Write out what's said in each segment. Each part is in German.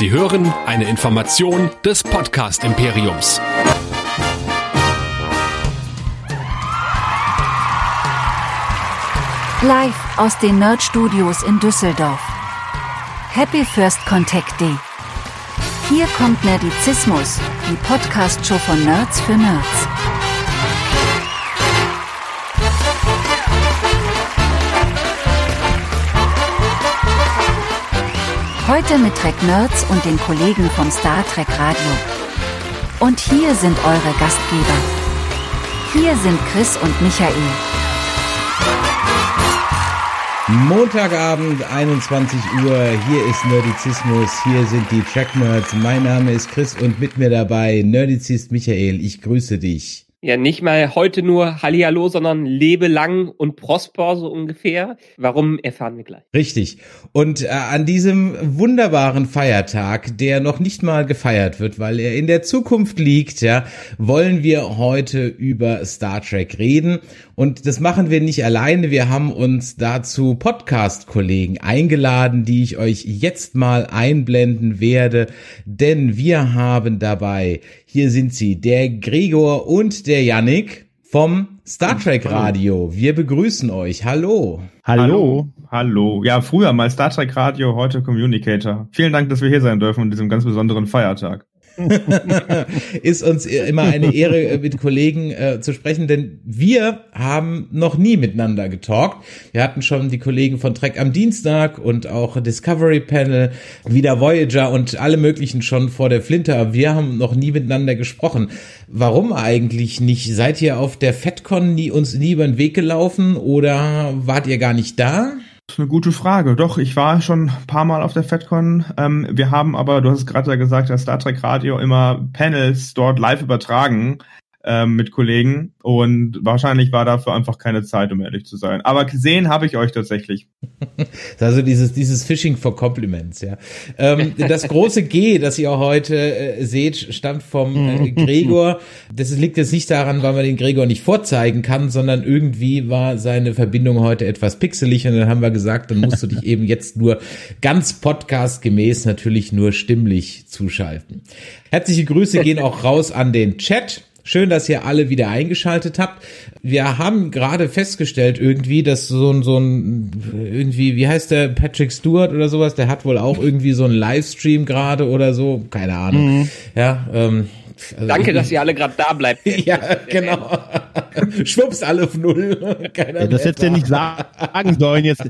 Sie hören eine Information des Podcast Imperiums. Live aus den Nerd Studios in Düsseldorf. Happy First Contact Day. Hier kommt Nerdizismus, die Podcast-Show von Nerds für Nerds. Heute mit Trek Nerds und den Kollegen vom Star Trek Radio. Und hier sind eure Gastgeber. Hier sind Chris und Michael. Montagabend, 21 Uhr, hier ist Nerdizismus, hier sind die Track Nerds. Mein Name ist Chris und mit mir dabei Nerdizist Michael. Ich grüße dich. Ja, nicht mal heute nur Hallihallo, sondern lebe lang und prosper so ungefähr. Warum erfahren wir gleich. Richtig. Und äh, an diesem wunderbaren Feiertag, der noch nicht mal gefeiert wird, weil er in der Zukunft liegt, ja, wollen wir heute über Star Trek reden. Und das machen wir nicht alleine. Wir haben uns dazu Podcast-Kollegen eingeladen, die ich euch jetzt mal einblenden werde. Denn wir haben dabei, hier sind sie, der Gregor und der Yannick vom Star Trek Radio. Wir begrüßen euch. Hallo. Hallo. Hallo. Ja, früher mal Star Trek Radio, heute Communicator. Vielen Dank, dass wir hier sein dürfen an diesem ganz besonderen Feiertag. ist uns immer eine Ehre, äh, mit Kollegen äh, zu sprechen, denn wir haben noch nie miteinander getalkt. Wir hatten schon die Kollegen von Trek am Dienstag und auch Discovery Panel, wieder Voyager und alle möglichen schon vor der Flinte, aber wir haben noch nie miteinander gesprochen. Warum eigentlich nicht? Seid ihr auf der FedCon nie, uns nie über den Weg gelaufen oder wart ihr gar nicht da? Das ist eine gute Frage. Doch, ich war schon ein paar Mal auf der FedCon. Ähm, wir haben aber, du hast es gerade gesagt, das Star Trek Radio immer Panels dort live übertragen ähm, mit Kollegen und wahrscheinlich war dafür einfach keine Zeit, um ehrlich zu sein. Aber gesehen habe ich euch tatsächlich. also dieses, dieses Phishing for Compliments, ja. Ähm, das große G, das ihr heute äh, seht, stammt vom äh, Gregor. Das liegt jetzt nicht daran, weil man den Gregor nicht vorzeigen kann, sondern irgendwie war seine Verbindung heute etwas pixelig und dann haben wir gesagt, dann musst du dich eben jetzt nur ganz podcastgemäß natürlich nur stimmlich zuschalten. Herzliche Grüße gehen auch raus an den Chat. Schön, dass ihr alle wieder eingeschaltet habt. Wir haben gerade festgestellt irgendwie, dass so ein, so ein, irgendwie, wie heißt der, Patrick Stewart oder sowas, der hat wohl auch irgendwie so einen Livestream gerade oder so, keine Ahnung. Mhm. Ja, ähm, also Danke, dass ihr alle gerade da bleibt. ja, genau. Schwupps, alle auf Null. Keiner ja, das hättest du ja nicht sagen sollen. Jetzt,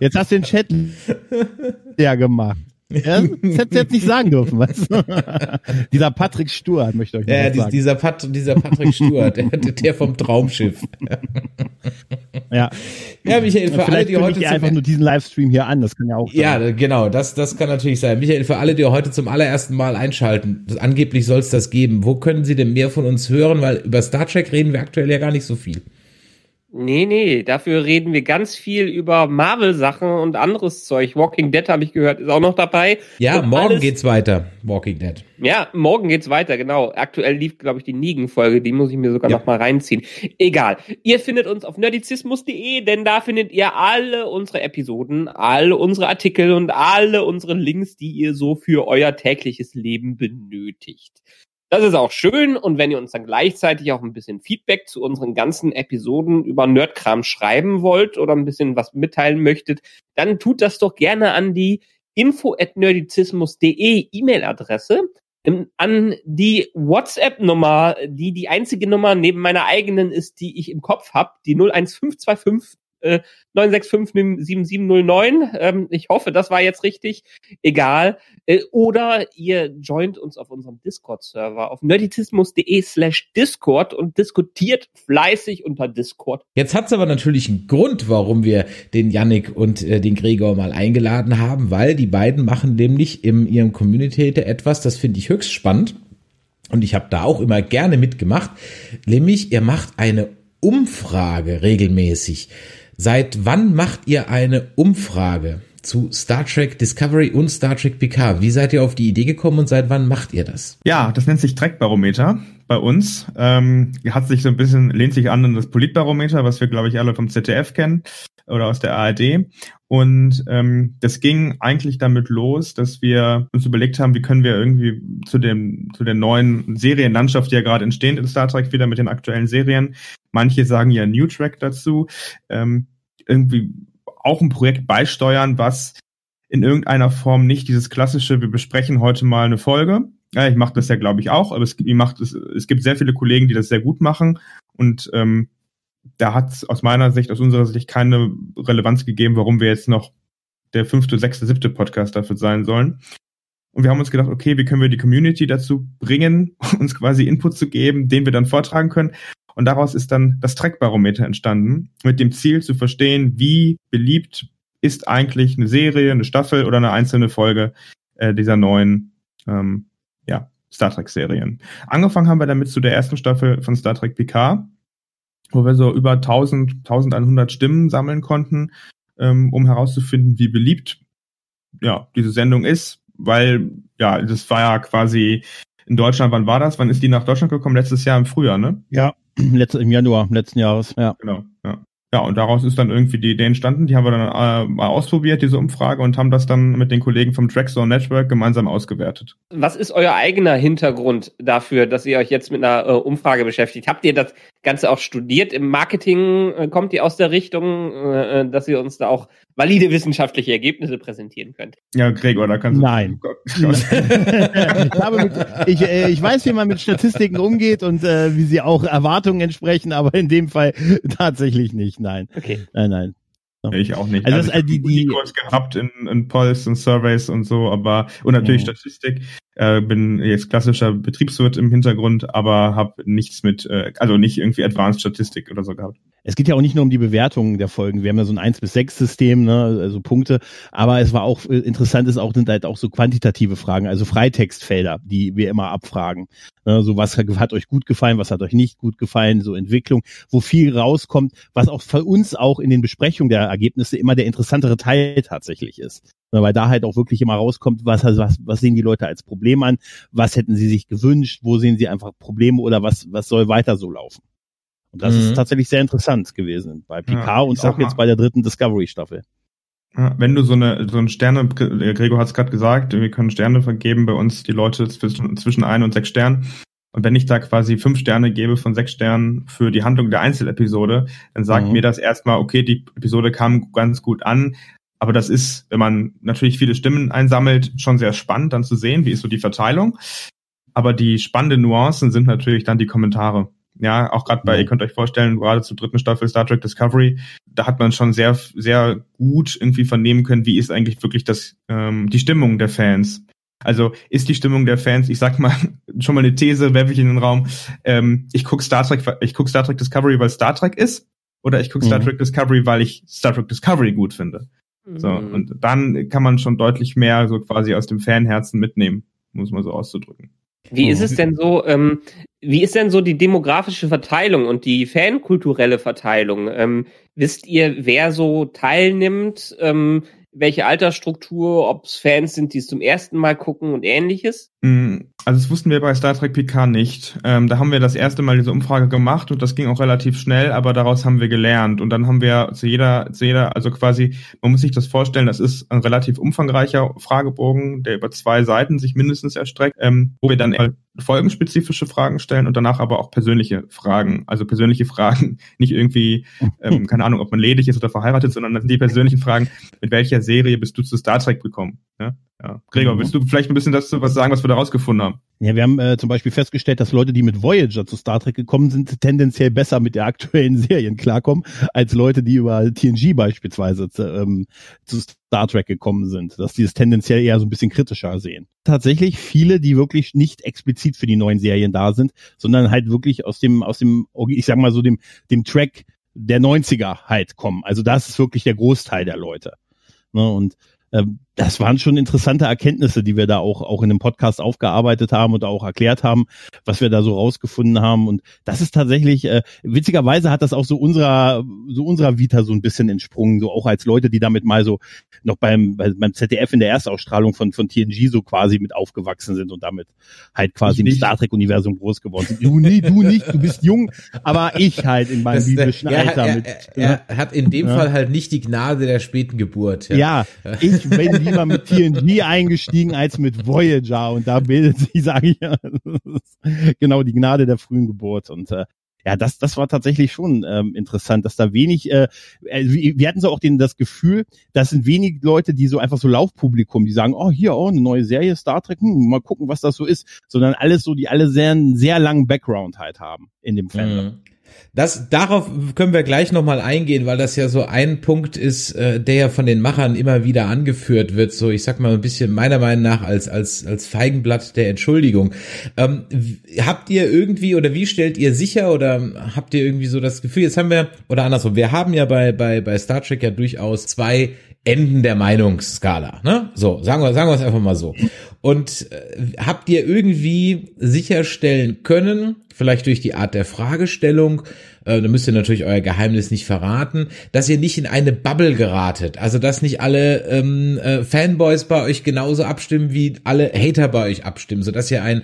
jetzt hast du den Chat ja gemacht. Ja, das hättest du jetzt nicht sagen dürfen, weißt du? dieser Patrick Stuart möchte ich euch ja, sagen. Dieser, Pat, dieser Patrick Stuart, der, der vom Traumschiff. ja. Ja, Michael, für alle, die heute zum, einfach nur diesen Livestream hier an, das kann ja auch sein. Ja, genau, das, das kann natürlich sein. Michael, für alle, die heute zum allerersten Mal einschalten, angeblich soll es das geben. Wo können Sie denn mehr von uns hören? Weil über Star Trek reden wir aktuell ja gar nicht so viel. Nee, nee, dafür reden wir ganz viel über Marvel-Sachen und anderes Zeug. Walking Dead habe ich gehört, ist auch noch dabei. Ja, und morgen alles, geht's weiter, Walking Dead. Ja, morgen geht's weiter, genau. Aktuell lief, glaube ich, die Nigen-Folge, die muss ich mir sogar ja. noch mal reinziehen. Egal. Ihr findet uns auf nerdizismus.de, denn da findet ihr alle unsere Episoden, alle unsere Artikel und alle unsere Links, die ihr so für euer tägliches Leben benötigt. Das ist auch schön und wenn ihr uns dann gleichzeitig auch ein bisschen Feedback zu unseren ganzen Episoden über Nerdkram schreiben wollt oder ein bisschen was mitteilen möchtet, dann tut das doch gerne an die info@nerdizismus.de E-Mail-Adresse an die WhatsApp-Nummer, die die einzige Nummer neben meiner eigenen ist, die ich im Kopf habe, die 01525 äh, 9657709. Ähm, ich hoffe, das war jetzt richtig. Egal. Äh, oder ihr joint uns auf unserem Discord-Server auf nerdizismus.de slash Discord und diskutiert fleißig unter Discord. Jetzt hat's aber natürlich einen Grund, warum wir den Yannick und äh, den Gregor mal eingeladen haben, weil die beiden machen nämlich in ihrem Community etwas, das finde ich höchst spannend. Und ich habe da auch immer gerne mitgemacht, nämlich ihr macht eine Umfrage regelmäßig. Seit wann macht ihr eine Umfrage zu Star Trek Discovery und Star Trek Picard? Wie seid ihr auf die Idee gekommen und seit wann macht ihr das? Ja, das nennt sich Trackbarometer bei uns. Ähm, hat sich so ein bisschen, lehnt sich an an das Politbarometer, was wir, glaube ich, alle vom ZDF kennen. oder aus der ARD. Und ähm, das ging eigentlich damit los, dass wir uns überlegt haben, wie können wir irgendwie zu dem zu der neuen Serienlandschaft, die ja gerade entsteht in Star Trek, wieder mit den aktuellen Serien. Manche sagen ja New Track dazu, ähm, irgendwie auch ein Projekt beisteuern, was in irgendeiner Form nicht dieses klassische, wir besprechen heute mal eine Folge. Ja, ich mache das ja, glaube ich, auch, aber es, macht es, es gibt sehr viele Kollegen, die das sehr gut machen und ähm, da hat es aus meiner Sicht, aus unserer Sicht keine Relevanz gegeben, warum wir jetzt noch der fünfte, sechste, siebte Podcast dafür sein sollen. Und wir haben uns gedacht, okay, wie können wir die Community dazu bringen, uns quasi Input zu geben, den wir dann vortragen können. Und daraus ist dann das Trackbarometer entstanden, mit dem Ziel zu verstehen, wie beliebt ist eigentlich eine Serie, eine Staffel oder eine einzelne Folge äh, dieser neuen ähm, ja, Star Trek-Serien. Angefangen haben wir damit zu der ersten Staffel von Star Trek Picard wo wir so über 1000, 1100 Stimmen sammeln konnten, ähm, um herauszufinden, wie beliebt ja diese Sendung ist, weil ja, das war ja quasi in Deutschland, wann war das? Wann ist die nach Deutschland gekommen? Letztes Jahr im Frühjahr, ne? Ja, letztes, im Januar letzten Jahres, ja. Genau, ja. Und daraus ist dann irgendwie die Idee entstanden. Die haben wir dann äh, mal ausprobiert, diese Umfrage, und haben das dann mit den Kollegen vom Trackzone Network gemeinsam ausgewertet. Was ist euer eigener Hintergrund dafür, dass ihr euch jetzt mit einer äh, Umfrage beschäftigt? Habt ihr das Ganze auch studiert im Marketing? Äh, kommt ihr aus der Richtung, äh, äh, dass ihr uns da auch valide wissenschaftliche Ergebnisse präsentieren könnt? Ja, Gregor, da kannst du. Nein. ich, ich, äh, ich weiß, wie man mit Statistiken umgeht und wie sie auch Erwartungen entsprechen, aber in dem Fall tatsächlich nicht. Nein. Okay. Nein, nein. Ich auch nicht. Also, also das, die, die Kurs gehabt in, in Polls und Surveys und so, aber und natürlich ja. Statistik. Äh, bin jetzt klassischer Betriebswirt im Hintergrund, aber habe nichts mit, äh, also nicht irgendwie Advanced Statistik oder so gehabt. Es geht ja auch nicht nur um die Bewertungen der Folgen. Wir haben ja so ein 1 bis 6 System, ne, also Punkte. Aber es war auch äh, interessant, ist auch sind halt auch so quantitative Fragen, also Freitextfelder, die wir immer abfragen. Ne, so was hat euch gut gefallen, was hat euch nicht gut gefallen, so Entwicklung, wo viel rauskommt, was auch für uns auch in den Besprechungen der Ergebnisse immer der interessantere Teil tatsächlich ist. Weil da halt auch wirklich immer rauskommt, was, was, was sehen die Leute als Problem an, was hätten sie sich gewünscht, wo sehen sie einfach Probleme oder was, was soll weiter so laufen. Und das mhm. ist tatsächlich sehr interessant gewesen bei Picard ja, und auch jetzt bei der dritten Discovery-Staffel. wenn du so eine so ein Sterne, Gregor hat es gerade gesagt, wir können Sterne vergeben bei uns die Leute zwischen, zwischen ein und sechs Sternen. Und wenn ich da quasi fünf Sterne gebe von sechs Sternen für die Handlung der Einzelepisode, dann sagt mhm. mir das erstmal, okay, die Episode kam ganz gut an, aber das ist, wenn man natürlich viele Stimmen einsammelt, schon sehr spannend dann zu sehen, wie ist so die Verteilung. Aber die spannenden Nuancen sind natürlich dann die Kommentare. Ja, auch gerade bei, ihr könnt euch vorstellen, gerade zur dritten Staffel Star Trek Discovery, da hat man schon sehr, sehr gut irgendwie vernehmen können, wie ist eigentlich wirklich das, ähm, die Stimmung der Fans. Also ist die Stimmung der Fans, ich sag mal, schon mal eine These, werfe ich in den Raum, ähm, ich guck Star Trek, ich guck Star Trek Discovery, weil Star Trek ist, oder ich guck mhm. Star Trek Discovery, weil ich Star Trek Discovery gut finde. So, mhm. und dann kann man schon deutlich mehr so quasi aus dem Fanherzen mitnehmen, muss man so auszudrücken. Wie ist es denn so, ähm, wie ist denn so die demografische Verteilung und die fankulturelle Verteilung? Ähm, wisst ihr, wer so teilnimmt? Ähm, welche Altersstruktur, ob es Fans sind, die es zum ersten Mal gucken und ähnliches? Mm, also das wussten wir bei Star Trek PK nicht. Ähm, da haben wir das erste Mal diese Umfrage gemacht und das ging auch relativ schnell, aber daraus haben wir gelernt. Und dann haben wir zu jeder, zu jeder, also quasi, man muss sich das vorstellen, das ist ein relativ umfangreicher Fragebogen, der über zwei Seiten sich mindestens erstreckt, ähm, wo wir dann folgenspezifische Fragen stellen und danach aber auch persönliche Fragen. Also persönliche Fragen, nicht irgendwie, ähm, keine Ahnung, ob man ledig ist oder verheiratet, sondern das sind die persönlichen Fragen, mit welcher Serie bist du zu Star Trek gekommen? Ja? Ja. Gregor, mhm. willst du vielleicht ein bisschen dazu was sagen, was wir da rausgefunden haben? Ja, wir haben äh, zum Beispiel festgestellt, dass Leute, die mit Voyager zu Star Trek gekommen sind, tendenziell besser mit der aktuellen Serien klarkommen, als Leute, die über TNG beispielsweise zu, ähm, zu Star Trek gekommen sind, dass die es tendenziell eher so ein bisschen kritischer sehen. Tatsächlich viele, die wirklich nicht explizit für die neuen Serien da sind, sondern halt wirklich aus dem, aus dem, ich sag mal so dem, dem Track der 90er halt kommen. Also das ist wirklich der Großteil der Leute. Ne? Und ähm, das waren schon interessante Erkenntnisse, die wir da auch, auch in dem Podcast aufgearbeitet haben und auch erklärt haben, was wir da so rausgefunden haben. Und das ist tatsächlich, äh, witzigerweise hat das auch so unserer, so unserer Vita so ein bisschen entsprungen, so auch als Leute, die damit mal so noch beim, beim ZDF in der Erstausstrahlung von, von TNG so quasi mit aufgewachsen sind und damit halt quasi im Star Trek-Universum groß geworden sind. Du, nee, du nicht, du bist jung, aber ich halt in meinem biblischen Alter. Er, mit, er, er, hat in dem ja. Fall halt nicht die Gnade der späten Geburt. Ja, ja ich, wenn lieber mit TNG eingestiegen als mit Voyager und da bildet sich, sage ich ja, genau die Gnade der frühen Geburt und äh, ja, das, das war tatsächlich schon ähm, interessant, dass da wenig, äh, äh wir hatten so auch den, das Gefühl, das sind wenig Leute, die so einfach so Laufpublikum, die sagen, oh, hier, oh, eine neue Serie, Star Trek, hm, mal gucken, was das so ist, sondern alles so, die alle sehr, sehr langen Background halt haben in dem Fandom. Mhm. Das, darauf können wir gleich nochmal eingehen, weil das ja so ein Punkt ist, äh, der ja von den Machern immer wieder angeführt wird, so ich sag mal ein bisschen meiner Meinung nach als, als, als Feigenblatt der Entschuldigung. Ähm, habt ihr irgendwie oder wie stellt ihr sicher oder habt ihr irgendwie so das Gefühl, jetzt haben wir, oder andersrum, wir haben ja bei, bei, bei Star Trek ja durchaus zwei Enden der Meinungsskala, ne? So, sagen wir, sagen wir es einfach mal so. Und äh, habt ihr irgendwie sicherstellen können, vielleicht durch die Art der Fragestellung, äh, da müsst ihr natürlich euer Geheimnis nicht verraten, dass ihr nicht in eine Bubble geratet. Also dass nicht alle ähm, äh, Fanboys bei euch genauso abstimmen, wie alle Hater bei euch abstimmen, so dass ihr ein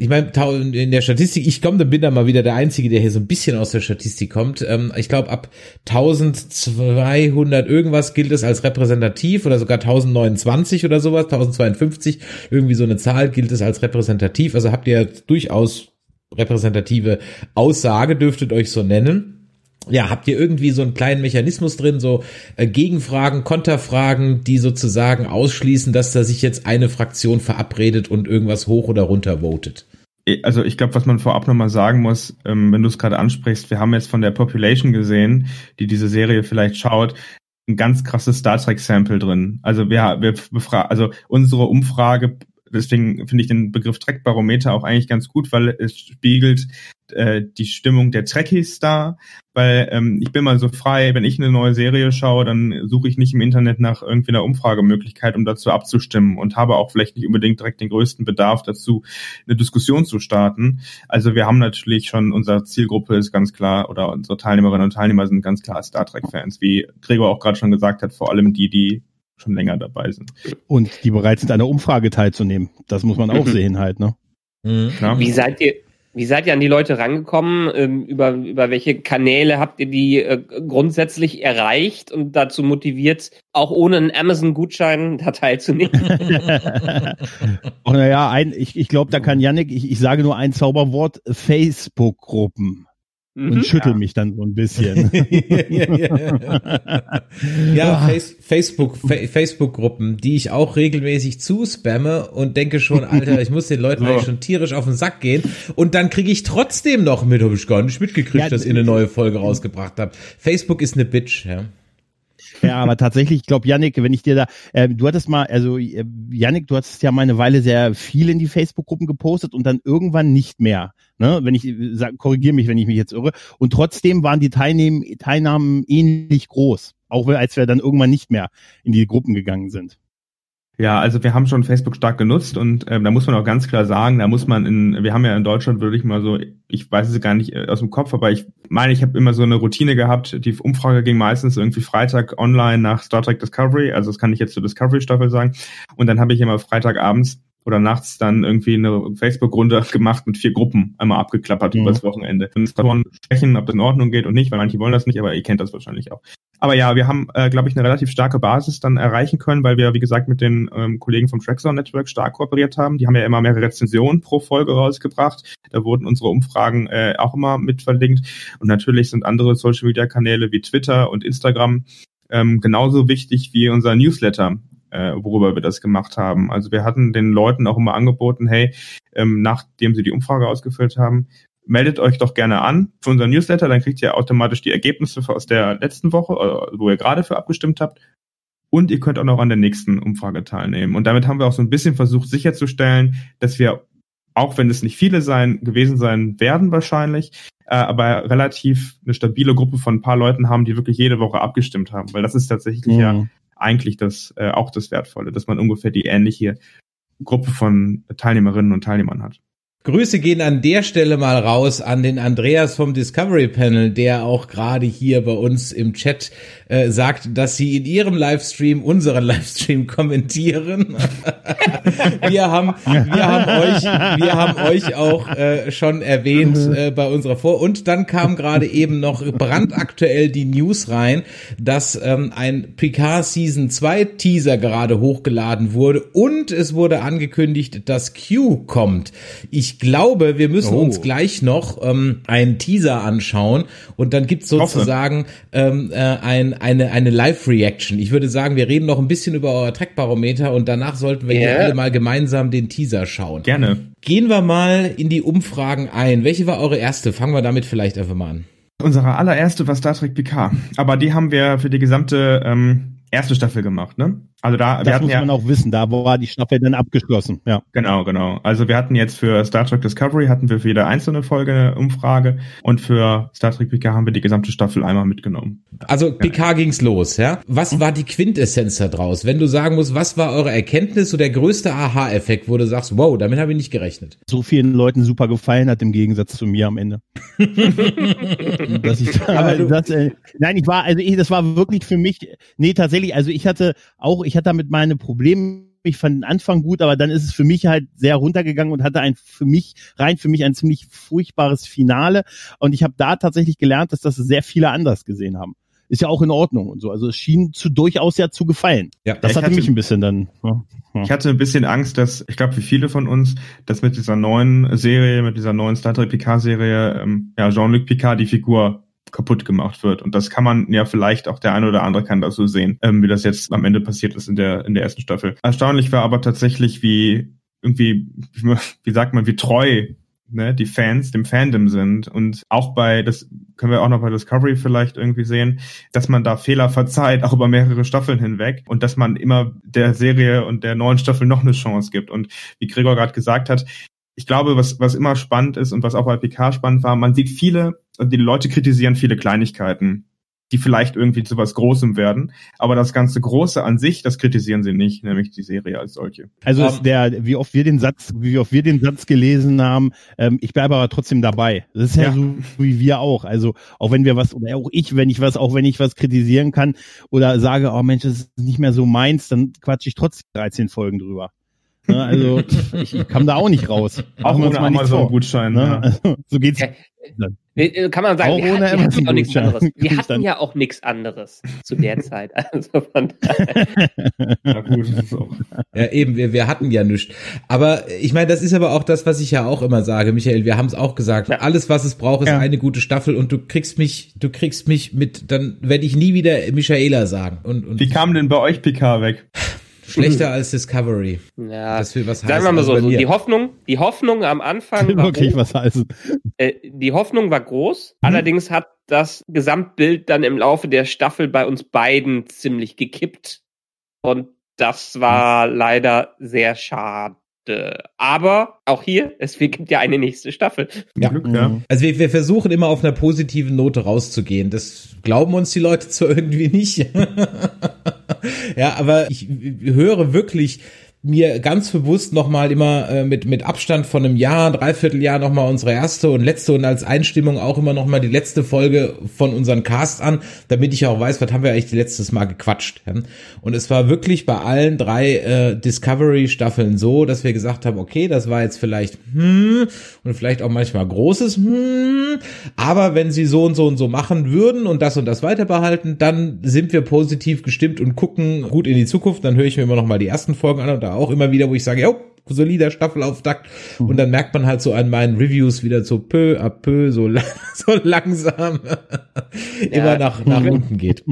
ich meine, in der Statistik, ich komme, bin da mal wieder der Einzige, der hier so ein bisschen aus der Statistik kommt. Ähm, ich glaube, ab 1200 irgendwas gilt es als repräsentativ oder sogar 1029 oder sowas, 1052, irgendwie so eine Zahl gilt es als repräsentativ. Also habt ihr durchaus repräsentative Aussage, dürftet euch so nennen ja, habt ihr irgendwie so einen kleinen Mechanismus drin, so äh, Gegenfragen, Konterfragen, die sozusagen ausschließen, dass da sich jetzt eine Fraktion verabredet und irgendwas hoch oder runter votet? Also ich glaube, was man vorab nochmal sagen muss, ähm, wenn du es gerade ansprichst, wir haben jetzt von der Population gesehen, die diese Serie vielleicht schaut, ein ganz krasses Star Trek Sample drin. Also wir, wir befragen, also unsere Umfrage deswegen finde ich den Begriff Trackbarometer auch eigentlich ganz gut, weil es spiegelt äh, die Stimmung der Trekkies da, weil ähm, ich bin mal so frei, wenn ich eine neue Serie schaue, dann suche ich nicht im Internet nach irgendwie einer Umfragemöglichkeit, um dazu abzustimmen und habe auch vielleicht nicht unbedingt direkt den größten Bedarf dazu, eine Diskussion zu starten. Also wir haben natürlich schon, unsere Zielgruppe ist ganz klar, oder unsere Teilnehmerinnen und Teilnehmer sind ganz klar Star Trek-Fans, wie Gregor auch gerade schon gesagt hat, vor allem die, die schon länger dabei sind. Und die bereit sind, an der Umfrage teilzunehmen. Das muss man auch mhm. sehen halt, ne? Mhm. Wie seid ihr, wie seid ihr an die Leute rangekommen? Ähm, über, über welche Kanäle habt ihr die äh, grundsätzlich erreicht und dazu motiviert, auch ohne einen Amazon-Gutschein da teilzunehmen? oh, naja, ein, ich, ich glaube, da kann Yannick, ich, ich sage nur ein Zauberwort, Facebook-Gruppen und mhm. schüttel ja. mich dann so ein bisschen. ja, Face, Facebook, Fa Facebook-Gruppen, die ich auch regelmäßig zuspamme und denke schon, Alter, ich muss den Leuten so. eigentlich schon tierisch auf den Sack gehen. Und dann kriege ich trotzdem noch mit, habe ich gar nicht mitgekriegt, ja, dass ihr eine neue Folge rausgebracht habt. Facebook ist eine Bitch, ja. Ja, aber tatsächlich, ich glaube, Yannick, wenn ich dir da, äh, du hattest mal, also äh, Yannick, du hattest ja mal eine Weile sehr viel in die Facebook-Gruppen gepostet und dann irgendwann nicht mehr. Ne? Wenn ich sag, korrigiere mich, wenn ich mich jetzt irre. Und trotzdem waren die Teilnehmen, Teilnahmen ähnlich groß, auch als wir dann irgendwann nicht mehr in die Gruppen gegangen sind. Ja, also wir haben schon Facebook stark genutzt und ähm, da muss man auch ganz klar sagen, da muss man in, wir haben ja in Deutschland wirklich mal so, ich weiß es gar nicht äh, aus dem Kopf, aber ich meine, ich habe immer so eine Routine gehabt. Die Umfrage ging meistens irgendwie Freitag online nach Star Trek Discovery, also das kann ich jetzt zur Discovery Staffel sagen. Und dann habe ich immer Freitagabends oder nachts dann irgendwie eine Facebook-Runde gemacht mit vier Gruppen, einmal abgeklappert mhm. übers Wochenende. Und kann sprechen, ob das in Ordnung geht und nicht, weil manche wollen das nicht, aber ihr kennt das wahrscheinlich auch. Aber ja, wir haben, äh, glaube ich, eine relativ starke Basis dann erreichen können, weil wir, wie gesagt, mit den ähm, Kollegen vom Trackzone Network stark kooperiert haben. Die haben ja immer mehrere Rezensionen pro Folge rausgebracht. Da wurden unsere Umfragen äh, auch immer mit verlinkt. Und natürlich sind andere Social-Media-Kanäle wie Twitter und Instagram ähm, genauso wichtig wie unser Newsletter, äh, worüber wir das gemacht haben. Also wir hatten den Leuten auch immer angeboten, hey, ähm, nachdem sie die Umfrage ausgefüllt haben, meldet euch doch gerne an für unser Newsletter, dann kriegt ihr automatisch die Ergebnisse aus der letzten Woche, äh, wo ihr gerade für abgestimmt habt. Und ihr könnt auch noch an der nächsten Umfrage teilnehmen. Und damit haben wir auch so ein bisschen versucht sicherzustellen, dass wir, auch wenn es nicht viele sein, gewesen sein werden wahrscheinlich, äh, aber relativ eine stabile Gruppe von ein paar Leuten haben, die wirklich jede Woche abgestimmt haben. Weil das ist tatsächlich mhm. ja eigentlich das äh, auch das Wertvolle, dass man ungefähr die ähnliche Gruppe von Teilnehmerinnen und Teilnehmern hat. Grüße gehen an der Stelle mal raus an den Andreas vom Discovery Panel, der auch gerade hier bei uns im Chat äh, sagt, dass sie in ihrem Livestream unseren Livestream kommentieren. wir haben, wir haben euch, wir haben euch auch äh, schon erwähnt äh, bei unserer Vor. Und dann kam gerade eben noch brandaktuell die News rein, dass ähm, ein Picard Season 2 Teaser gerade hochgeladen wurde und es wurde angekündigt, dass Q kommt. Ich glaube, wir müssen oh. uns gleich noch ähm, einen Teaser anschauen und dann gibt's sozusagen ähm, äh, ein eine, eine Live-Reaction. Ich würde sagen, wir reden noch ein bisschen über euer Trackbarometer und danach sollten wir yeah. hier alle mal gemeinsam den Teaser schauen. Gerne. Gehen wir mal in die Umfragen ein. Welche war eure erste? Fangen wir damit vielleicht einfach mal an. Unsere allererste war Star Trek PK. Aber die haben wir für die gesamte ähm, erste Staffel gemacht, ne? Also da, das wir hatten muss man auch wissen, da war die Staffel dann abgeschlossen, ja. Genau, genau. Also wir hatten jetzt für Star Trek Discovery hatten wir für jede einzelne Folge eine Umfrage und für Star Trek PK haben wir die gesamte Staffel einmal mitgenommen. Also PK ja. ging's los, ja? Was hm? war die Quintessenz da draus? Wenn du sagen musst, was war eure Erkenntnis, so der größte Aha-Effekt, wo du sagst, wow, damit habe ich nicht gerechnet. So vielen Leuten super gefallen hat im Gegensatz zu mir am Ende. dass ich da, das, äh, nein, ich war, also ich, das war wirklich für mich, nee, tatsächlich, also ich hatte auch ich hatte damit meine Probleme. Ich fand den Anfang gut, aber dann ist es für mich halt sehr runtergegangen und hatte ein für mich rein für mich ein ziemlich furchtbares Finale. Und ich habe da tatsächlich gelernt, dass das sehr viele anders gesehen haben ist ja auch in Ordnung und so. Also es schien zu durchaus ja zu gefallen. Ja, das hatte, hatte mich ein bisschen dann. Ja. Ich hatte ein bisschen Angst, dass ich glaube, wie viele von uns, dass mit dieser neuen Serie, mit dieser neuen Star Trek Picard Serie, ähm, ja Jean-Luc Picard die Figur kaputt gemacht wird. Und das kann man ja vielleicht auch der eine oder andere kann das so sehen, ähm, wie das jetzt am Ende passiert ist in der, in der ersten Staffel. Erstaunlich war aber tatsächlich, wie irgendwie, wie sagt man, wie treu ne, die Fans dem Fandom sind. Und auch bei, das können wir auch noch bei Discovery vielleicht irgendwie sehen, dass man da Fehler verzeiht, auch über mehrere Staffeln hinweg. Und dass man immer der Serie und der neuen Staffel noch eine Chance gibt. Und wie Gregor gerade gesagt hat, ich glaube, was, was immer spannend ist und was auch bei PK spannend war, man sieht viele, die Leute kritisieren viele Kleinigkeiten, die vielleicht irgendwie zu was Großem werden. Aber das ganze Große an sich, das kritisieren sie nicht, nämlich die Serie als solche. Also um, der, wie oft wir den Satz, wie oft wir den Satz gelesen haben, ähm, ich bleibe aber trotzdem dabei. Das ist ja, ja, so wie wir auch. Also auch wenn wir was, oder auch ich, wenn ich was, auch wenn ich was kritisieren kann oder sage, oh Mensch, das ist nicht mehr so meins, dann quatsche ich trotzdem 13 Folgen drüber. Ne, also ich, ich kam da auch nicht raus. Auch ohne Amazon-Gutschein. Ne? Ja. Also, so geht's. Ja, äh, kann man sagen, auch wir, ohne hatten, wir hatten, auch nichts anderes. Wir hatten ja auch nichts anderes zu der Zeit. Also von ja, gut, ja, eben, wir, wir hatten ja nichts. Aber ich meine, das ist aber auch das, was ich ja auch immer sage, Michael. Wir haben es auch gesagt. Ja. Alles, was es braucht, ist ja. eine gute Staffel und du kriegst mich, du kriegst mich mit, dann werde ich nie wieder Michaela sagen. Und, und Wie kam denn bei euch Picard weg? Schlechter als Discovery. Ja, das will was. Sagen wir mal so, so die Hoffnung, die Hoffnung am Anfang war wirklich was heißen. Äh, die Hoffnung war groß. Mhm. Allerdings hat das Gesamtbild dann im Laufe der Staffel bei uns beiden ziemlich gekippt. Und das war mhm. leider sehr schade. Aber auch hier, es gibt ja eine nächste Staffel. Ja. Glück, ja. Mhm. Also wir, wir versuchen immer auf einer positiven Note rauszugehen. Das glauben uns die Leute zwar irgendwie nicht. Ja, aber ich höre wirklich mir ganz bewusst nochmal immer äh, mit, mit Abstand von einem Jahr, Dreivierteljahr nochmal unsere erste und letzte und als Einstimmung auch immer nochmal die letzte Folge von unseren Cast an, damit ich auch weiß, was haben wir eigentlich letztes Mal gequatscht. Ja? Und es war wirklich bei allen drei äh, Discovery-Staffeln so, dass wir gesagt haben, okay, das war jetzt vielleicht hm, und vielleicht auch manchmal großes hm, aber wenn sie so und so und so machen würden und das und das weiter behalten, dann sind wir positiv gestimmt und gucken gut in die Zukunft. Dann höre ich mir immer nochmal die ersten Folgen an und da auch immer wieder, wo ich sage, jo, solider Staffelauftakt. Mhm. Und dann merkt man halt so an meinen Reviews wieder so peu à peu, so, so langsam immer ja. nach, nach unten geht.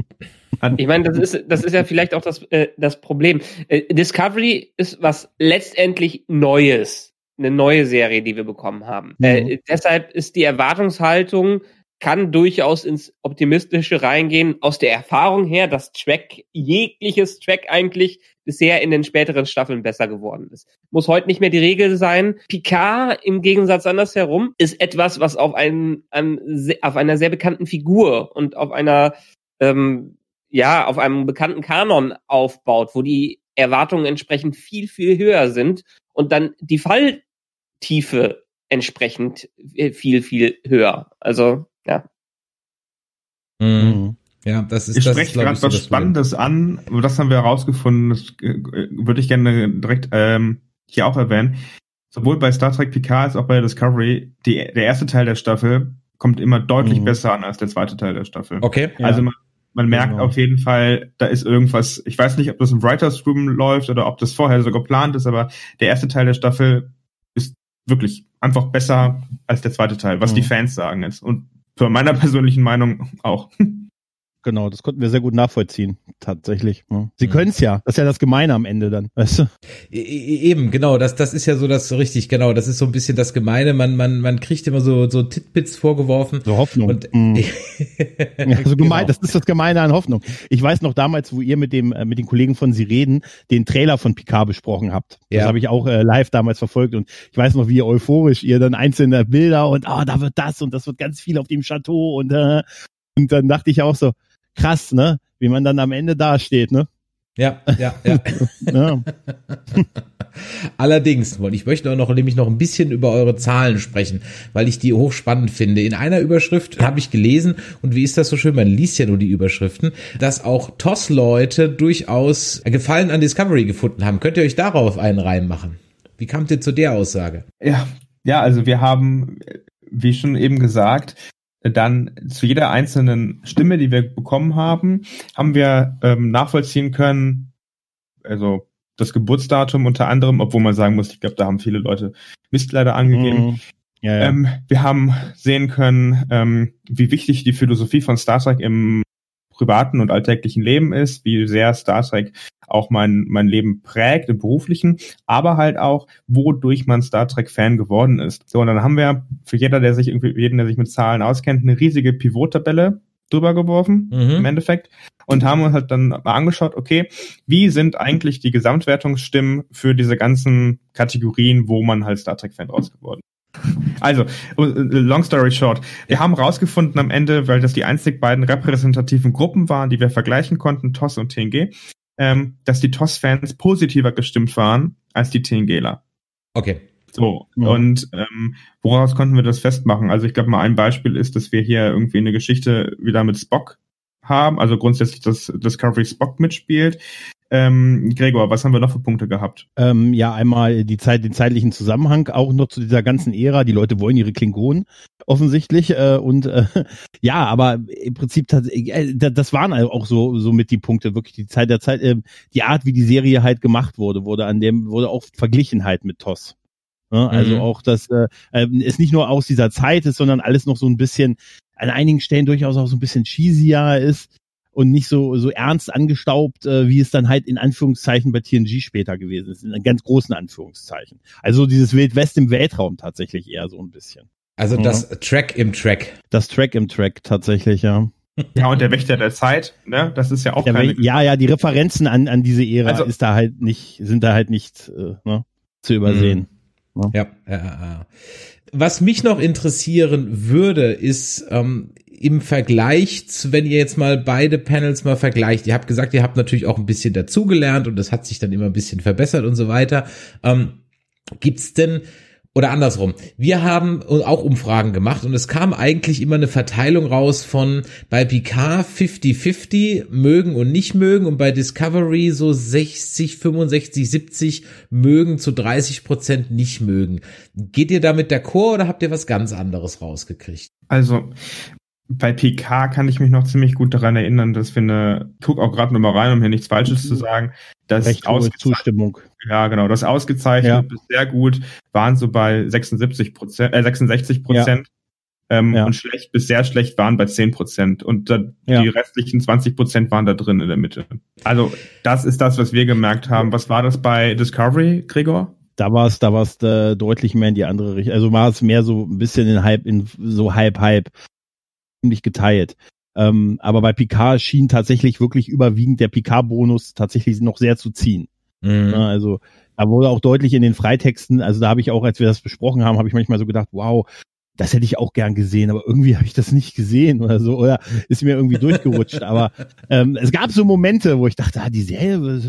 Ich meine, das ist, das ist ja vielleicht auch das, äh, das Problem. Äh, Discovery ist was letztendlich Neues. Eine neue Serie, die wir bekommen haben. Mhm. Äh, deshalb ist die Erwartungshaltung kann durchaus ins Optimistische reingehen, aus der Erfahrung her, dass Track, jegliches Track eigentlich bisher in den späteren Staffeln besser geworden ist. Muss heute nicht mehr die Regel sein. Picard im Gegensatz andersherum ist etwas, was auf, einen, an, auf einer sehr bekannten Figur und auf einer ähm, ja, auf einem bekannten Kanon aufbaut, wo die Erwartungen entsprechend viel, viel höher sind und dann die Falltiefe entsprechend viel, viel höher. Also, ja. Mhm. Ja, das ist ist, glaub gerade ich, so was das Problem. Spannendes an, das haben wir herausgefunden, das äh, würde ich gerne direkt ähm, hier auch erwähnen. Sowohl bei Star Trek Picard als auch bei Discovery, die, der erste Teil der Staffel kommt immer deutlich Mhm. besser an als der zweite Teil der Staffel. Okay. Ja. Also man, man merkt Genau. auf jeden Fall, da ist irgendwas, ich weiß nicht, ob das im Writers Room läuft oder ob das vorher so geplant ist, aber der erste Teil der Staffel ist wirklich einfach besser als der zweite Teil, was Mhm. die Fans sagen jetzt. Und für meiner persönlichen Meinung auch. Genau, das konnten wir sehr gut nachvollziehen, tatsächlich. Ja. Sie Mhm. können es ja. Das ist ja das Gemeine am Ende dann. Weißt du? E- e- Eben, genau, das, das ist ja so das richtig, genau, das ist so ein bisschen das Gemeine, man, man, man kriegt immer so, so Titbits vorgeworfen. So Hoffnung. Und, Mhm. Ja, so gemein, Genau. das ist das Gemeine an Hoffnung. Ich weiß noch damals, wo ihr mit dem äh, mit den Kollegen von Sie reden, den Trailer von Picard besprochen habt. Das Ja. habe ich auch äh, live damals verfolgt und ich weiß noch, wie euphorisch ihr dann einzelne Bilder und ah, da wird das und das wird ganz viel auf dem Chateau und äh, und dann dachte ich auch so krass, ne, wie man dann am Ende dasteht, ne? Ja, ja, ja. Ja. Allerdings, und ich möchte auch noch nämlich noch ein bisschen über eure Zahlen sprechen, weil ich die hochspannend finde. In einer Überschrift habe ich gelesen, und wie ist das so schön, man liest ja nur die Überschriften, dass auch TOS-Leute durchaus Gefallen an Discovery gefunden haben. Könnt ihr euch darauf einen Reim machen? Wie kamt ihr zu der Aussage? Ja, ja, also wir haben, wie schon eben gesagt, dann zu jeder einzelnen Stimme, die wir bekommen haben, haben wir ähm, nachvollziehen können, also das Geburtsdatum unter anderem, obwohl man sagen muss, ich glaube, da haben viele Leute Mist leider angegeben. Mhm. Ja, ja. Ähm, wir haben sehen können, ähm, wie wichtig die Philosophie von Star Trek im privaten und alltäglichen Leben ist, wie sehr Star Trek auch mein, mein Leben prägt im beruflichen, aber halt auch, wodurch man Star Trek Fan geworden ist. So, und dann haben wir für jeder, der sich irgendwie, jeden, der sich mit Zahlen auskennt, eine riesige Pivot-Tabelle drüber geworfen, Mhm. im Endeffekt, und haben uns halt dann mal angeschaut, okay, wie sind eigentlich die Gesamtwertungsstimmen für diese ganzen Kategorien, wo man halt Star Trek Fan raus geworden also, long story short. Wir haben rausgefunden am Ende, weil das die einzig beiden repräsentativen Gruppen waren, die wir vergleichen konnten, TOS und TNG, ähm, dass die TOS-Fans positiver gestimmt waren als die TNGler. Okay. So, Ja. und ähm, woraus konnten wir das festmachen? Also ich glaube mal ein Beispiel ist, dass wir hier irgendwie eine Geschichte wieder mit Spock haben, also grundsätzlich, dass Discovery Spock mitspielt. Ähm, Gregor, was haben wir noch für Punkte gehabt? Ähm, ja, einmal die Zeit, den zeitlichen Zusammenhang auch noch zu dieser ganzen Ära. Die Leute wollen ihre Klingonen offensichtlich äh, und äh, ja, aber im Prinzip äh, da- das waren auch so so mit die Punkte wirklich die Zeit der Zeit, äh, die Art, wie die Serie halt gemacht wurde, wurde an dem wurde auch verglichen halt mit TOS. Ja, also Mhm. auch, dass äh, äh, es nicht nur aus dieser Zeit ist, sondern alles noch so ein bisschen an einigen Stellen durchaus auch so ein bisschen cheesier ist und nicht so so ernst angestaubt, äh, wie es dann halt in Anführungszeichen bei TNG später gewesen ist, in ganz großen Anführungszeichen. Also dieses Wild West im Weltraum tatsächlich eher so ein bisschen. Also Ja. das Track im Track. Das Track im Track tatsächlich, ja. Ja, und der Wächter der Zeit, ne? Das ist ja auch Ja, keine ja, ja, die Referenzen an, an diese Ära Also- ist da halt nicht, sind da halt nicht äh, ne, zu übersehen. Ja, ja, ja. Was mich noch interessieren würde, ist ähm, im Vergleich, zu, wenn ihr jetzt mal beide Panels mal vergleicht. Ihr habt gesagt, ihr habt natürlich auch ein bisschen dazugelernt und das hat sich dann immer ein bisschen verbessert und so weiter. Ähm, gibt's denn oder andersrum. Wir haben auch Umfragen gemacht und es kam eigentlich immer eine Verteilung raus von bei Picard 50-50 mögen und nicht mögen und bei Discovery so 60, 65, 70 mögen zu 30 Prozent nicht mögen. Geht ihr damit d'accord oder habt ihr was ganz anderes rausgekriegt? Also bei PK kann ich mich noch ziemlich gut daran erinnern, dass wir eine, ich guck auch gerade nochmal rein, um hier nichts Falsches zu sagen, dass Recht hohe Zustimmung. Ja genau, das ausgezeichnet Ja. bis sehr gut waren so bei 76 Prozent, äh, 66 Prozent. Ähm, Ja. Und schlecht bis sehr schlecht waren bei 10 Prozent. Und da, Ja. die restlichen 20 Prozent waren da drin in der Mitte. Also, das ist das, was wir gemerkt haben. Was war das bei Discovery, Gregor? Da war es, da war es äh, deutlich mehr in die andere Richtung. Also war es mehr so ein bisschen in halb, in so halb, halb, ziemlich geteilt. Ähm, aber bei Picard schien tatsächlich wirklich überwiegend der Picard-Bonus tatsächlich noch sehr zu ziehen. Mhm. Ne, Also da wurde auch deutlich in den Freitexten, also da habe ich auch, als wir das besprochen haben, habe ich manchmal so gedacht, wow, das hätte ich auch gern gesehen, aber irgendwie habe ich das nicht gesehen oder so, oder ist mir irgendwie durchgerutscht. aber ähm, es gab so Momente, wo ich dachte, ah, die Serie,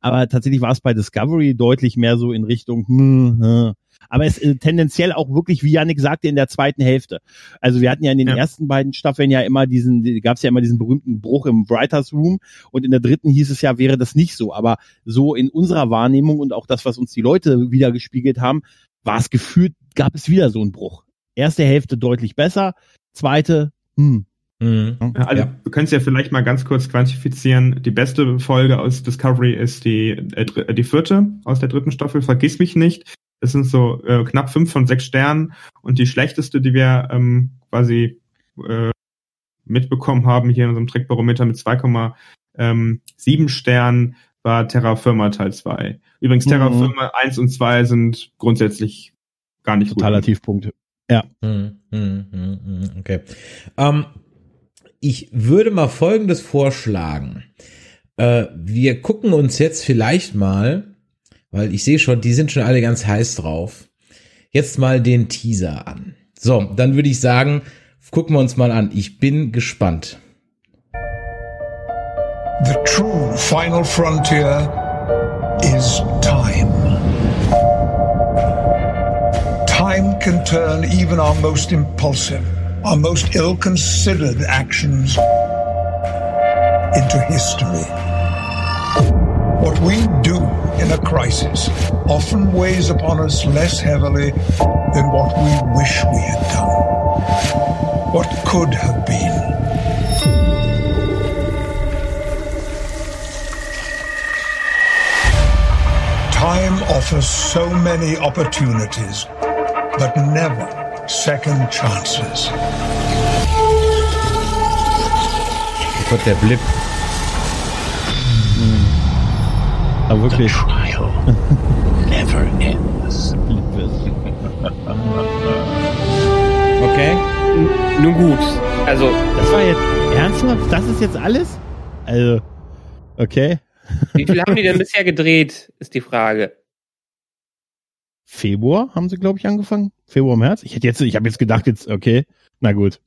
aber tatsächlich war es bei Discovery deutlich mehr so in Richtung, hm, hm. Aber es äh, tendenziell auch wirklich, wie Janik sagte, in der zweiten Hälfte. Also wir hatten ja in den ja. ersten beiden Staffeln ja immer diesen, gab es ja immer diesen berühmten Bruch im Writers Room und in der dritten hieß es ja, wäre das nicht so. Aber so in unserer Wahrnehmung und auch das, was uns die Leute wieder gespiegelt haben, war es gefühlt, gab es wieder so einen Bruch. Erste Hälfte deutlich besser, zweite, hm. Mhm. Also, ja. wir können es ja vielleicht mal ganz kurz quantifizieren. Die beste Folge aus Discovery ist die, äh, die vierte aus der dritten Staffel. Vergiss mich nicht. Es sind so äh, knapp fünf von sechs Sternen. Und die schlechteste, die wir ähm, quasi äh, mitbekommen haben hier in unserem Trickbarometer mit 2,7 ähm, Sternen, war Terra Firma Teil 2. Übrigens, Terra mhm. Firma 1 und 2 sind grundsätzlich gar nicht Totaler gut. Tiefpunkt. Ja. Hm, hm, hm, okay. Ähm, ich würde mal Folgendes vorschlagen. Äh, wir gucken uns jetzt vielleicht mal, weil ich sehe schon, die sind schon alle ganz heiß drauf, jetzt mal den Teaser an. So, dann würde ich sagen, gucken wir uns mal an. Ich bin gespannt. The true final frontier is time. Time can turn even our most impulsive, our most ill considered actions into history. What we do in a crisis often weighs upon us less heavily than what we wish we had done. What could have been. Time offers so many opportunities but never second chances. Gott, der Blip. Aber wirklich. The trial never ends. okay. Nun gut. Also. Das war jetzt ernsthaft? Das ist jetzt alles? Also. Okay. Wie viel haben die denn bisher gedreht, ist die Frage. Februar haben sie, glaube ich, angefangen. Februar, März. Ich hätte jetzt, ich habe jetzt gedacht, jetzt, okay, na gut.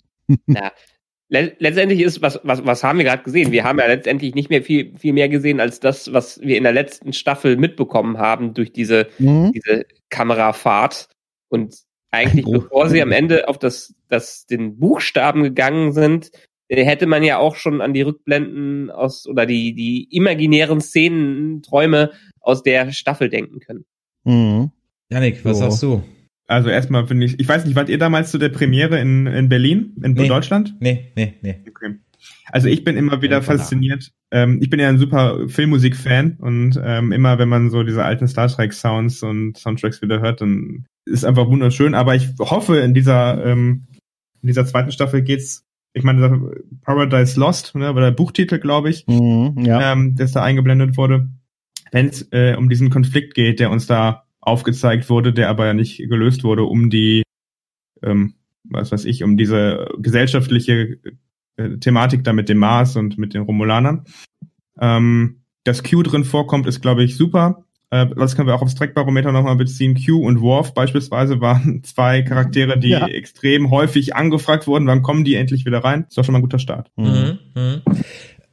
Ja. Letztendlich ist, was, was, was haben wir gerade gesehen? Wir haben ja letztendlich nicht mehr viel, viel mehr gesehen als das, was wir in der letzten Staffel mitbekommen haben durch diese, mhm. diese Kamerafahrt. Und eigentlich, bevor sie am Ende auf das, das, den Buchstaben gegangen sind, äh, hätte man ja auch schon an die Rückblenden aus oder die, die imaginären Szenen, Träume aus der Staffel denken können. Mhm. Janik, was so. sagst du? Also erstmal finde ich, ich weiß nicht, wart ihr damals zu der Premiere in, in Berlin, in nee. Deutschland? Nee, nee, nee. Okay. Also ich bin immer wieder fasziniert. Ähm, ich bin ja ein super Filmmusik-Fan und ähm, immer, wenn man so diese alten Star Trek-Sounds und Soundtracks wieder hört, dann ist einfach wunderschön. Aber ich hoffe, in dieser ähm, in dieser zweiten Staffel geht's. Ich meine, Paradise Lost, ne, war der Buchtitel, glaube ich, mhm, ja. ähm, der da eingeblendet wurde. Wenn es äh, um diesen Konflikt geht, der uns da aufgezeigt wurde, der aber ja nicht gelöst wurde, um die, ähm, was weiß ich, um diese gesellschaftliche äh, Thematik da mit dem Mars und mit den Romulanern. Ähm, dass Q drin vorkommt, ist, glaube ich, super. Äh, das können wir auch aufs Trackbarometer nochmal beziehen. Q und Worf beispielsweise waren zwei Charaktere, die ja. extrem häufig angefragt wurden. Wann kommen die endlich wieder rein? Ist doch schon mal ein guter Start. Mhm. Mhm.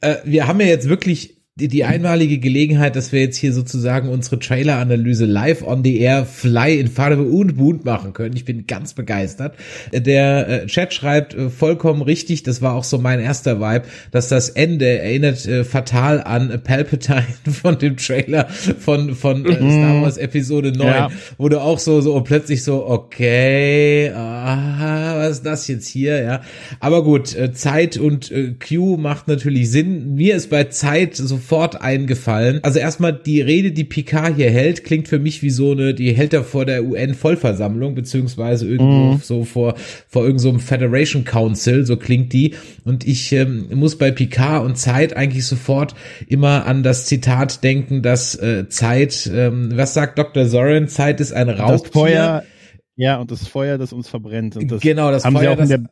Äh, wir haben ja jetzt wirklich die, die einmalige Gelegenheit, dass wir jetzt hier sozusagen unsere Trailer-Analyse live on the air, fly in Farbe und Boot machen können. Ich bin ganz begeistert. Der äh, Chat schreibt äh, vollkommen richtig, das war auch so mein erster Vibe, dass das Ende erinnert äh, fatal an Palpatine von dem Trailer von, von äh, mhm. Star Wars Episode 9, ja. wo du auch so, so plötzlich so, okay, aha, was ist das jetzt hier, ja. Aber gut, äh, Zeit und äh, Q macht natürlich Sinn. Mir ist bei Zeit so sofort eingefallen. Also erstmal die Rede, die Picard hier hält, klingt für mich wie so eine, die hält er vor der UN-Vollversammlung, beziehungsweise irgendwo mm. so vor, vor irgendeinem so Federation Council, so klingt die. Und ich ähm, muss bei Picard und Zeit eigentlich sofort immer an das Zitat denken, dass äh, Zeit, ähm, was sagt Dr. Soren, Zeit ist ein Raubtier. Das Feuer, ja, und das Feuer, das uns verbrennt. Das genau, das haben Feuer, sie auch in der,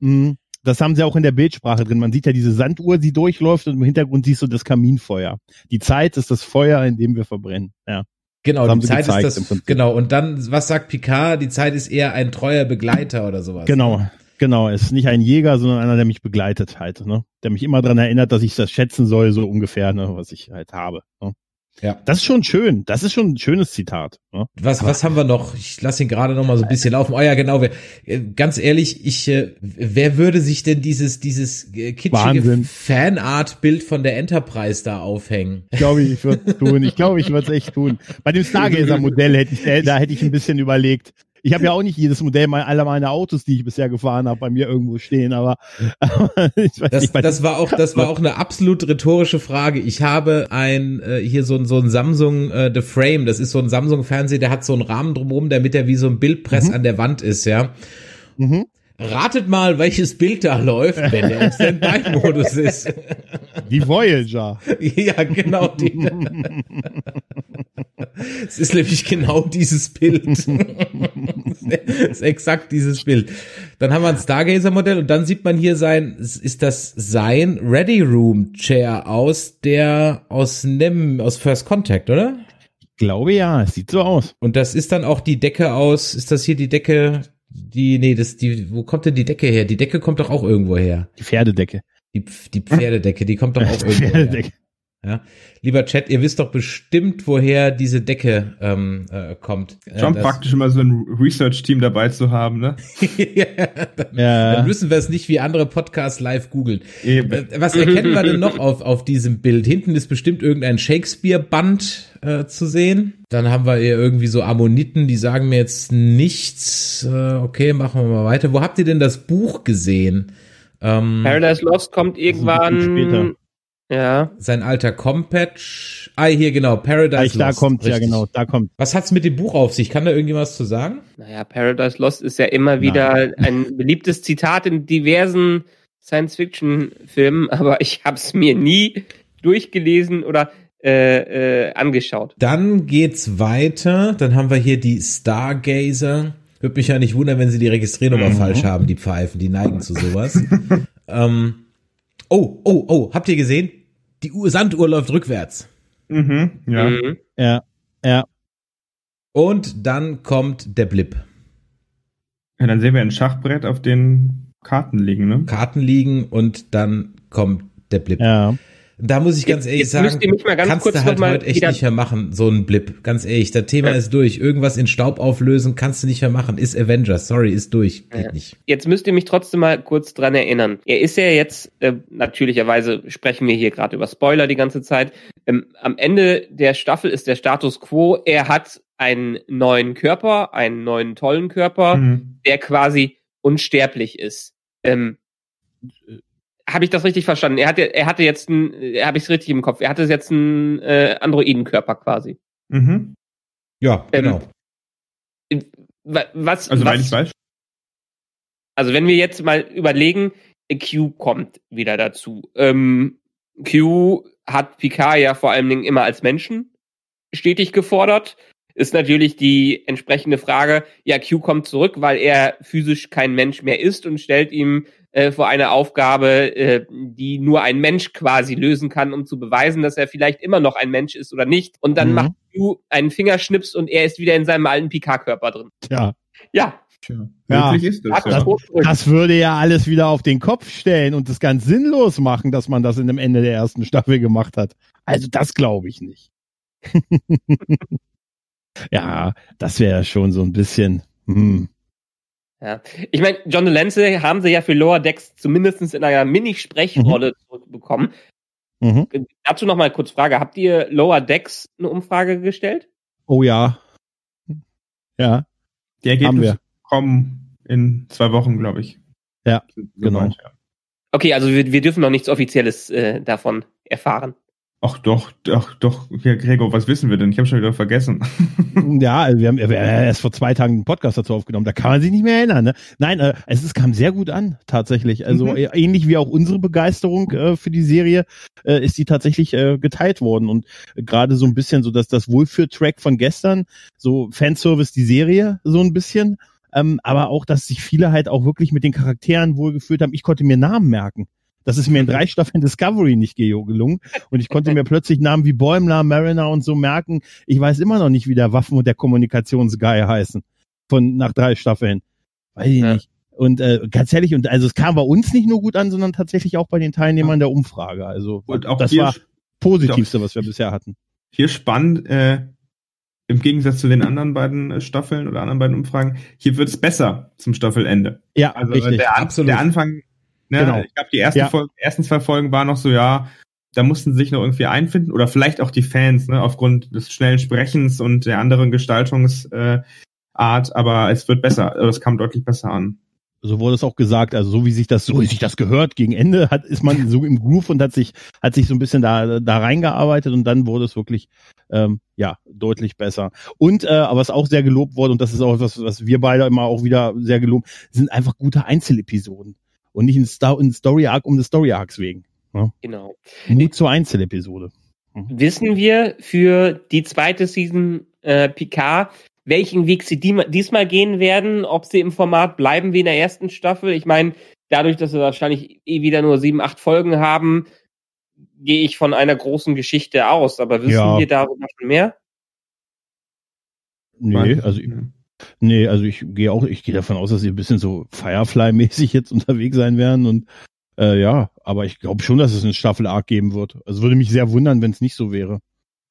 mh, das haben sie auch in der Bildsprache drin. Man sieht ja diese Sanduhr, die durchläuft und im Hintergrund siehst du das Kaminfeuer. Die Zeit ist das Feuer, in dem wir verbrennen. Ja. Genau, die Zeit gezeigt ist das, genau. Und dann, was sagt Picard? Die Zeit ist eher ein treuer Begleiter oder sowas. Genau, genau. Es ist nicht ein Jäger, sondern einer, der mich begleitet halt, ne? Der mich immer dran erinnert, dass ich das schätzen soll, so ungefähr, ne, was ich halt habe. Ne? Ja. Das ist schon schön. Das ist schon ein schönes Zitat. Ne? Was, was haben wir noch? Ich lasse ihn gerade noch mal so ein bisschen laufen. Oh ja, genau. Wir, äh, ganz ehrlich, ich, äh, wer würde sich denn dieses, dieses äh, kitschige Wahnsinn. Fanart-Bild von der Enterprise da aufhängen? Ich glaube, ich würde es tun. Ich glaube, ich würde es echt tun. Bei dem Stargazer-Modell hätte ich, da hätte ich ein bisschen überlegt. Ich habe ja auch nicht jedes Modell me- aller meiner Autos, die ich bisher gefahren habe, bei mir irgendwo stehen, aber, aber ich weiß Das, nicht, das war auch, das war auch eine absolut rhetorische Frage. Ich habe ein äh, hier so ein so ein Samsung äh, The Frame. Das ist so ein Samsung Fernseher, der hat so einen Rahmen drumherum, damit er wie so ein Bildpress an der Wand ist, ja. Mhm. Ratet mal, welches Bild da läuft, wenn der im Standby-Modus ist. die Voyager. ja, genau. Die. Es ist nämlich genau dieses Bild. es ist exakt dieses Bild. Dann haben wir ein Stargazer-Modell und dann sieht man hier sein, ist das sein Ready Room Chair aus der, aus Nem, aus First Contact, oder? Ich glaube ja, es sieht so aus. Und das ist dann auch die Decke aus, ist das hier die Decke, die, nee, das, die, wo kommt denn die Decke her? Die Decke kommt doch auch irgendwo her. Die Pferdedecke. Die, die Pferdedecke, die kommt doch auch irgendwo her. Ja. Lieber Chat, ihr wisst doch bestimmt, woher diese Decke ähm, äh, kommt. Schon das- praktisch immer so ein Research-Team dabei zu haben, ne? ja, dann, Ja. dann müssen wir es nicht wie andere Podcasts live googeln. Eben. Äh, Was erkennen wir denn noch auf, auf diesem Bild? Hinten ist bestimmt irgendein Shakespeare-Band äh, zu sehen. Dann haben wir hier irgendwie so Ammoniten, die sagen mir jetzt nichts. Äh, okay, machen wir mal weiter. Wo habt ihr denn das Buch gesehen? Ähm, Paradise Lost kommt irgendwann. Ja. sein alter Compatch. Ah, hier genau, Paradise Da Lost. kommt, ja richtig. genau, da kommt. Was hat's mit dem Buch auf sich? Kann da irgendjemand was zu sagen? Naja, Paradise Lost ist ja immer wieder ein beliebtes Zitat in diversen Science-Fiction-Filmen, aber ich habe es mir nie durchgelesen oder äh, äh, angeschaut. Dann geht's weiter. Dann haben wir hier die Stargazer. Würde mich ja nicht wundern, wenn sie die Registriernummer Mhm. falsch haben, die Pfeifen, die neigen zu sowas. ähm, oh, oh, oh, habt ihr gesehen? Die Uhr, Sanduhr läuft rückwärts. Mhm, ja. Mhm. Ja, ja. Und dann kommt der Blip. ja. Dann sehen wir ein Schachbrett auf den Karten liegen, ne? Karten liegen und dann kommt der Blip. Ja. Da muss ich ganz Jetzt- ehrlich jetzt sagen, ganz kannst kurz du halt heute echt nicht mehr machen, so ein Blip. Ganz ehrlich, das Thema ist durch. Irgendwas in Staub auflösen kannst du nicht mehr machen. Ist Avengers, sorry, ist durch. Geht Ja. nicht. Jetzt müsst ihr mich trotzdem mal kurz dran erinnern. Er ist ja jetzt, äh, natürlicherweise sprechen wir hier gerade über Spoiler die ganze Zeit. Ähm, am Ende der Staffel ist der Status quo, er hat einen neuen Körper, einen neuen tollen Körper, Mhm. der quasi unsterblich ist. Ähm, habe ich das richtig verstanden? Er hatte, er hatte jetzt ein, habe ich es richtig im Kopf? Er hatte jetzt einen äh, Androidenkörper quasi. Mhm. Ja, Ähm, genau. Wa- Was? Also, was, weil ich weiß. Also wenn wir jetzt mal überlegen, Q kommt wieder dazu. Ähm, Q hat Picard ja vor allen Dingen immer als Menschen stetig gefordert. Ist natürlich die entsprechende Frage, ja, Q kommt zurück, weil er physisch kein Mensch mehr ist und stellt ihm äh, vor eine Aufgabe, äh, die nur ein Mensch quasi lösen kann, um zu beweisen, dass er vielleicht immer noch ein Mensch ist oder nicht. Und dann Mhm. macht Q einen Fingerschnips und er ist wieder in seinem alten Picard-Körper drin. Tja, Ja, Tja. Ja. Das, das das würde ja alles wieder auf den Kopf stellen und das ganz sinnlos machen, dass man das in dem Ende der ersten Staffel gemacht hat. Also das glaube ich nicht. ja, das wäre schon so ein bisschen. Hm. Ja. Ich meine, John Delancey haben sie ja für Lower Decks zumindest in einer Mini-Sprechrolle zurückbekommen. Mhm. Dazu noch mal kurz Frage. Habt ihr Lower Decks eine Umfrage gestellt? Oh ja. Ja, Die haben Ergebnisse wir. kommen in zwei Wochen, glaube ich. Ja, genau. ja. Okay, also wir, wir dürfen noch nichts Offizielles äh, davon erfahren. Ach doch, doch, doch. Ja, Gregor, was wissen wir denn? Ich habe schon wieder vergessen. Ja, wir haben, wir haben erst vor zwei Tagen einen Podcast dazu aufgenommen. Da kann man sich nicht mehr erinnern. Ne? Nein, äh, es, es kam sehr gut an, tatsächlich. Also Mhm. äh, ähnlich wie auch unsere Begeisterung äh, für die Serie äh, ist die tatsächlich äh, geteilt worden. Und gerade so ein bisschen so, dass das Wohlfühl-Track von gestern, so Fanservice die Serie, so ein bisschen. Ähm, aber auch, dass sich viele halt auch wirklich mit den Charakteren wohlgefühlt haben. Ich konnte mir Namen merken. Das ist mir in drei Staffeln Discovery nicht gelungen. Und ich konnte mir plötzlich Namen wie Bäumler, Mariner und so merken. Ich weiß immer noch nicht, wie der Waffen- und der Kommunikationsguy heißen. Von nach drei Staffeln. Weiß ich ja. nicht. Und äh, ganz ehrlich, und also es kam bei uns nicht nur gut an, sondern tatsächlich auch bei den Teilnehmern der Umfrage. Also und auch das war positivste, was wir bisher hatten. Hier spannend, äh, im Gegensatz zu den anderen beiden äh, Staffeln oder anderen beiden Umfragen, hier wird's besser zum Staffelende. Ja, also richtig. Der, Absolut. der Anfang, ne, genau. ich glaube, die ersten, ja. Folgen, ersten zwei Folgen waren noch so, ja, da mussten sie sich noch irgendwie einfinden oder vielleicht auch die Fans, ne, aufgrund des schnellen Sprechens und der anderen Gestaltungsart, äh, aber es wird besser, es kam deutlich besser an so wurde es auch gesagt, also so wie sich das, so wie sich das gehört, gegen Ende hat, ist man so im Groove und hat sich, hat sich so ein bisschen da, da reingearbeitet und dann wurde es wirklich, ähm, ja, deutlich besser. Und, äh, aber was auch sehr gelobt wurde, und das ist auch etwas, was wir beide immer auch wieder sehr gelobt, sind einfach gute Einzelepisoden. Und nicht ein, Star ein Story Arc um des Story Arcs wegen. Ja? Genau. Mut zur Einzelepisode. Mhm. Wissen wir für die zweite Season äh, Picard, welchen Weg sie diesmal gehen werden, ob sie im Format bleiben wie in der ersten Staffel. Ich meine, dadurch, dass wir wahrscheinlich eh wieder nur sieben, acht Folgen haben, gehe ich von einer großen Geschichte aus. Aber wissen ja. wir darüber schon mehr? Nee, also ich, nee, also ich gehe auch, ich gehe davon aus, dass sie ein bisschen so Firefly-mäßig jetzt unterwegs sein werden und äh, ja, aber ich glaube schon, dass es eine Staffel Arc geben wird. Also würde mich sehr wundern, wenn es nicht so wäre.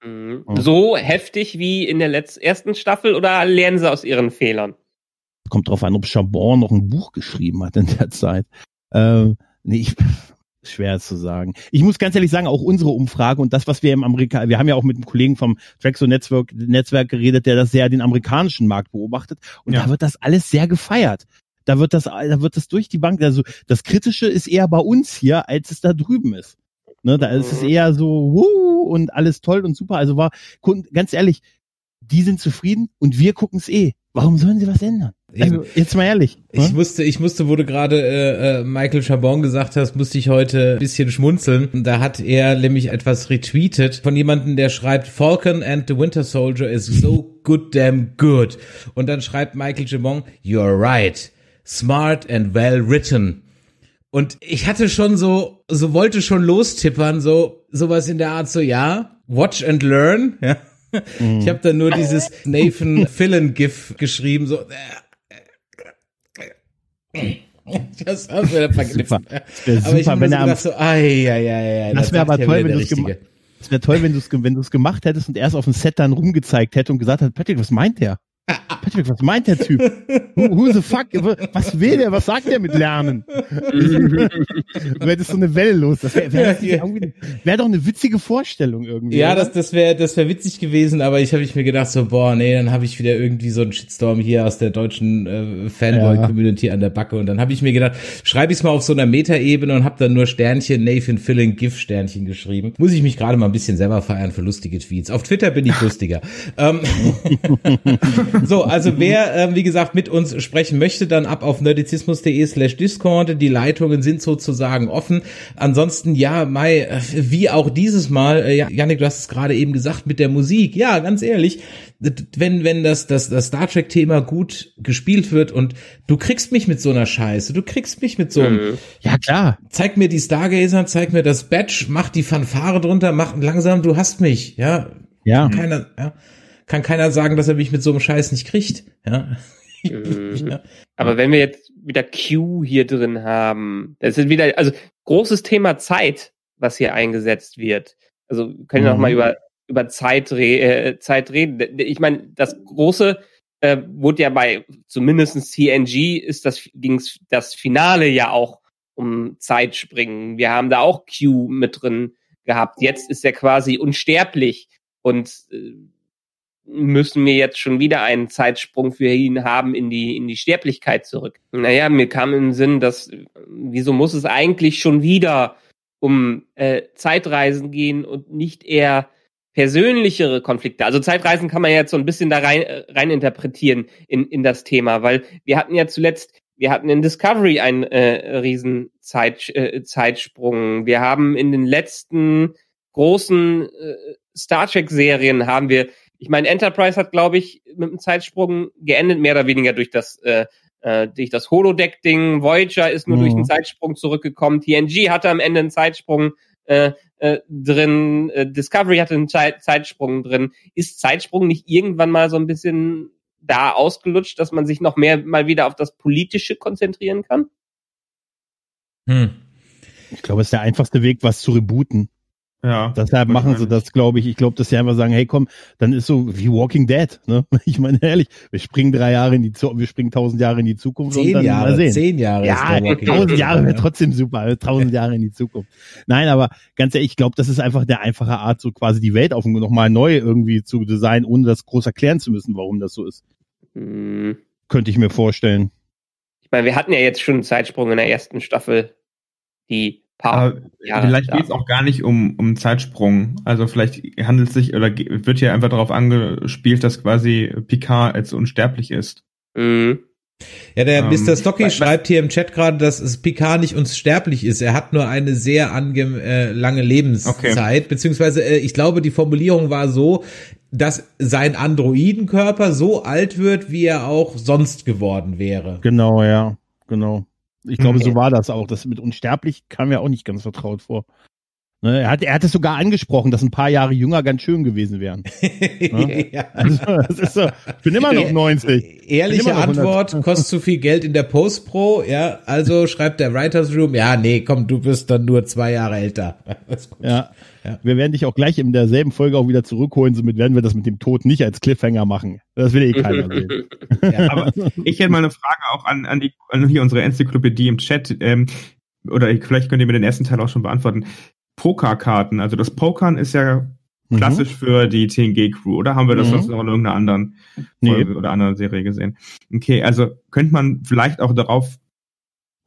Mhm. So heftig wie in der letzten ersten Staffel oder lernen sie aus ihren Fehlern? Kommt drauf an, ob Chabon noch ein Buch geschrieben hat in der Zeit. Ähm, nee, ich, schwer zu sagen. Ich muss ganz ehrlich sagen, auch unsere Umfrage und das, was wir im Amerika, wir haben ja auch mit einem Kollegen vom Traxo Netzwerk, Netzwerk geredet, der das sehr den amerikanischen Markt beobachtet und ja. da wird das alles sehr gefeiert. Da wird das, da wird das durch die Bank, also das Kritische ist eher bei uns hier, als es da drüben ist. Ne, da ist es mhm. eher so, wuh, und alles toll und super. Also war, ganz ehrlich, die sind zufrieden und wir gucken es eh. Warum sollen sie was ändern? Also, jetzt mal ehrlich. Ich ne? musste, ich musste, wo du gerade äh, äh, Michael Chabon gesagt hast, musste ich heute ein bisschen schmunzeln. Da hat er nämlich etwas retweetet von jemandem, der schreibt, Falcon and the Winter Soldier is so good damn good. Und dann schreibt Michael Chabon, you're right. Smart and well written. Und ich hatte schon so, so wollte schon lostippern, so sowas in der Art, so ja, watch and learn. Ja. Mhm. Ich habe dann nur dieses Nathan Fillen GIF geschrieben, so. Das haben wir vergessen. Aber ich wenn er am, so, ai, ai, ai, das wäre aber toll, wenn du es gemacht Das wäre toll, wenn du es wenn du es gemacht hättest und erst auf dem Set dann rumgezeigt hätte und gesagt hat, Patrick, was meint der? Patrick, was meint der Typ? Who, who the fuck? Was will der? Was sagt der mit Lernen? du hättest so eine Welle los. Das wäre wär, wär doch eine witzige Vorstellung irgendwie. Ja, oder? das, das wäre das wär witzig gewesen, aber ich habe ich mir gedacht so, boah, nee, dann habe ich wieder irgendwie so einen Shitstorm hier aus der deutschen äh, Fanboy-Community ja. an der Backe und dann habe ich mir gedacht, schreibe ich es mal auf so einer Metaebene und habe dann nur Sternchen, Nathan Filling, GIF-Sternchen geschrieben. Muss ich mich gerade mal ein bisschen selber feiern für lustige Tweets. Auf Twitter bin ich lustiger. ähm, so, also wer, ähm, wie gesagt, mit uns sprechen möchte, dann ab auf nerdizismus.de slash Discord. Die Leitungen sind sozusagen offen. Ansonsten, ja, Mai, äh, wie auch dieses Mal, äh, Janik, du hast es gerade eben gesagt, mit der Musik. Ja, ganz ehrlich, wenn, wenn das, das, das Star Trek-Thema gut gespielt wird und du kriegst mich mit so einer Scheiße, du kriegst mich mit so einem, ja klar, zeig mir die Stargazer, zeig mir das Badge, mach die Fanfare drunter, mach langsam, du hast mich, ja. Ja. Keiner, ja kann keiner sagen, dass er mich mit so einem Scheiß nicht kriegt. Ja. Mhm. ja. Aber wenn wir jetzt wieder Q hier drin haben, das ist wieder, also großes Thema Zeit, was hier eingesetzt wird. Also können wir mhm. noch mal über über Zeit, äh, Zeit reden. Ich meine, das große äh, wurde ja bei zumindestens TNG ist das ging's das Finale ja auch um Zeitspringen. Wir haben da auch Q mit drin gehabt. Jetzt ist er quasi unsterblich und äh, müssen wir jetzt schon wieder einen Zeitsprung für ihn haben in die, in die Sterblichkeit zurück. Naja, mir kam den Sinn, dass, wieso muss es eigentlich schon wieder um äh, Zeitreisen gehen und nicht eher persönlichere Konflikte. Also Zeitreisen kann man jetzt so ein bisschen da rein, äh, rein interpretieren in, in das Thema, weil wir hatten ja zuletzt, wir hatten in Discovery einen äh, riesen Zeit, äh, Zeitsprung. Wir haben in den letzten großen äh, Star Trek Serien haben wir ich meine, Enterprise hat, glaube ich, mit einem Zeitsprung geendet, mehr oder weniger durch das äh, äh, durch das Holodeck-Ding. Voyager ist nur Mhm. durch einen Zeitsprung zurückgekommen. TNG hatte am Ende einen Zeitsprung äh, äh, drin. Äh, Discovery hatte einen Zeit Zeitsprung drin. Ist Zeitsprung nicht irgendwann mal so ein bisschen da ausgelutscht, dass man sich noch mehr mal wieder auf das Politische konzentrieren kann? Hm. Ich glaube, es ist der einfachste Weg, was zu rebooten. Ja. Deshalb machen sie das, glaube ich. Ich glaube, dass sie einfach sagen, hey komm, dann ist so wie Walking Dead. Ne? Ich meine ehrlich, wir springen drei Jahre in die Zukunft, wir springen tausend Jahre in die Zukunft und Zehn Jahre, sehen. zehn Jahre Ja, tausend. Jahre wäre trotzdem super, tausend Jahre in die Zukunft. Nein, aber ganz ehrlich, ich glaube, das ist einfach der einfache Art, so quasi die Welt auf nochmal neu irgendwie zu designen, ohne das groß erklären zu müssen, warum das so ist. Hm. Könnte ich mir vorstellen. Ich meine, wir hatten ja jetzt schon einen Zeitsprung in der ersten Staffel, die paar Aber Jahre vielleicht geht es auch gar nicht um, um Zeitsprung. Also vielleicht handelt es sich oder wird hier einfach darauf angespielt, dass quasi Picard als unsterblich ist. Mhm. Ja, der Ähm, Mr. Stocky schreibt hier im Chat gerade, dass es Picard nicht unsterblich ist. Er hat nur eine sehr ange äh, lange Lebenszeit, beziehungsweise äh, ich glaube, die Formulierung war so, dass sein Androidenkörper so alt wird, wie er auch sonst geworden wäre. Genau, ja, genau. Ich glaube, Okay. so war das auch. Das mit unsterblich kam mir auch nicht ganz vertraut vor. Ne, er, hat, er hat es sogar angesprochen, dass ein paar Jahre jünger ganz schön gewesen wären. ja. Also, das ist so, ich bin immer noch 90. Ehrliche Immer noch 100. Antwort, kostet zu viel Geld in der Postpro, ja, also schreibt der Writers Room, ja, nee, komm, du bist dann nur zwei Jahre älter. Ja. Ja. Wir werden dich auch gleich in derselben Folge auch wieder zurückholen, somit werden wir das mit dem Tod nicht als Cliffhanger machen. Das will eh keiner sehen. Ja. Aber ich hätte mal eine Frage auch an, an, die, an hier unsere Enzyklopädie im Chat. Ähm, oder vielleicht könnt ihr mir den ersten Teil auch schon beantworten. Pokerkarten, also das Pokern ist ja Mhm. klassisch für die TNG-Crew, oder haben wir das Mhm. sonst noch in irgendeiner anderen Nee. Folge oder anderen Serie gesehen? Okay, also könnte man vielleicht auch darauf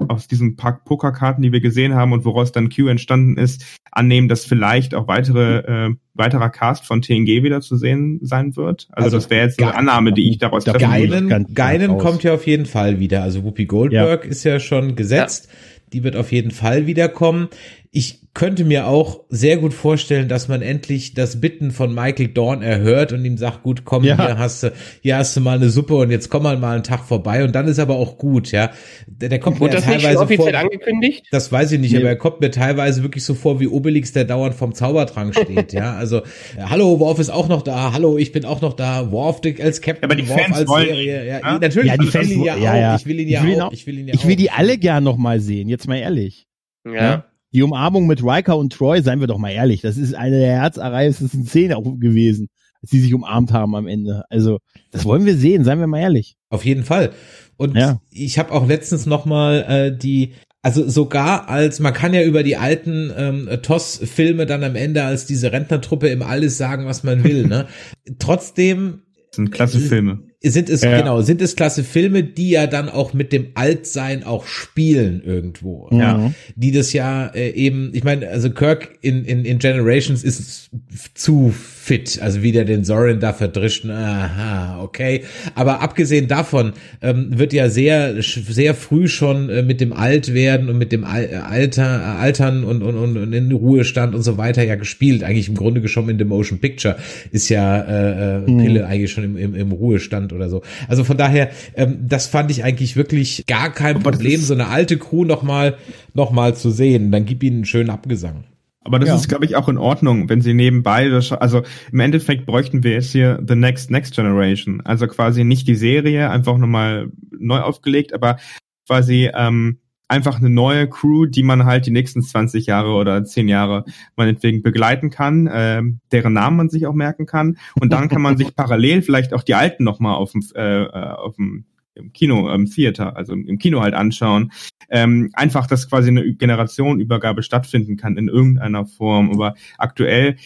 aus diesen paar Pokerkarten, die wir gesehen haben und woraus dann Q entstanden ist, annehmen, dass vielleicht auch weitere äh, weiterer Cast von TNG wieder zu sehen sein wird. Also, Also, das wäre jetzt eine Annahme, die ich daraus da treffen würde. Geinen, Geinen raus. kommt ja auf jeden Fall wieder. Also Whoopi Goldberg ist ja schon gesetzt. Die wird auf jeden Fall wiederkommen. Ich könnte mir auch sehr gut vorstellen, dass man endlich das Bitten von Michael Dorn erhört und ihm sagt, gut, komm, Ja. hier hast du, hier hast du mal eine Suppe und jetzt komm mal mal einen Tag vorbei und dann ist aber auch gut, ja. Der, der kommt mir Wurde ja das nicht teilweise offiziell vor, angekündigt? das weiß ich nicht, Nee. aber er kommt mir teilweise wirklich so vor wie Obelix, der dauernd vom Zaubertrank steht, ja. Also, hallo, Worf ist auch noch da, hallo, ich bin auch noch da, Worf als Captain, Aber die Worf Fans als wollen Serie, ihn, ja, ne? natürlich, Ja, die ich will Fans ihn ja ja, auch, ja. ich will ihn ja Ich will auch, auch- ich will ihn ja Ich will auch. die alle gern noch mal sehen, jetzt mal ehrlich. Ja. Die Umarmung mit Riker und Troy, seien wir doch mal ehrlich, das ist eine der herzerreißendsten Szenen auch gewesen, als die sich umarmt haben am Ende. Also, das wollen wir sehen, seien wir mal ehrlich. Auf jeden Fall. Und Ja. ich habe auch letztens noch mal äh, die, also sogar als man kann ja über die alten ähm, TOS-Filme dann am Ende als diese Rentnertruppe im Alles sagen, was man will. Ne? Trotzdem Das sind klasse Filme. Sind es Ja. genau sind es klasse Filme, die ja dann auch mit dem Altsein auch spielen irgendwo. Ja, die das ja äh, eben, ich meine, also Kirk in, in, in Generations ist zu fit, also wie der den Sorin da verdrischt, aha, okay. Aber abgesehen davon ähm, wird ja sehr, sehr früh schon äh, mit dem Altwerden und mit dem Al äh, Alter, äh, Altern und, und, und, und in Ruhestand und so weiter ja gespielt. Eigentlich im Grunde schon in The Motion Picture ist ja äh, äh, Pille eigentlich schon im, im, im Ruhestand oder so. Also von daher, ähm, das fand ich eigentlich wirklich gar kein Problem, so eine alte Crew noch mal, noch mal zu sehen. Dann gib ihnen einen schönen Abgesang. Aber das Ja. ist, glaube ich, auch in Ordnung, wenn sie nebenbei, also im Endeffekt bräuchten wir jetzt hier The Next Next Generation. Also quasi nicht die Serie, einfach nochmal neu aufgelegt, aber quasi ähm, einfach eine neue Crew, die man halt die nächsten 20 Jahre oder 10 Jahre meinetwegen begleiten kann, ähm, deren Namen man sich auch merken kann. Und dann kann man sich parallel vielleicht auch die alten nochmal auf dem, äh, äh, auf dem im Kino, im Theater, also im Kino halt anschauen. Ähm, einfach, dass quasi eine Generationenübergabe stattfinden kann in irgendeiner Form. Aber aktuell,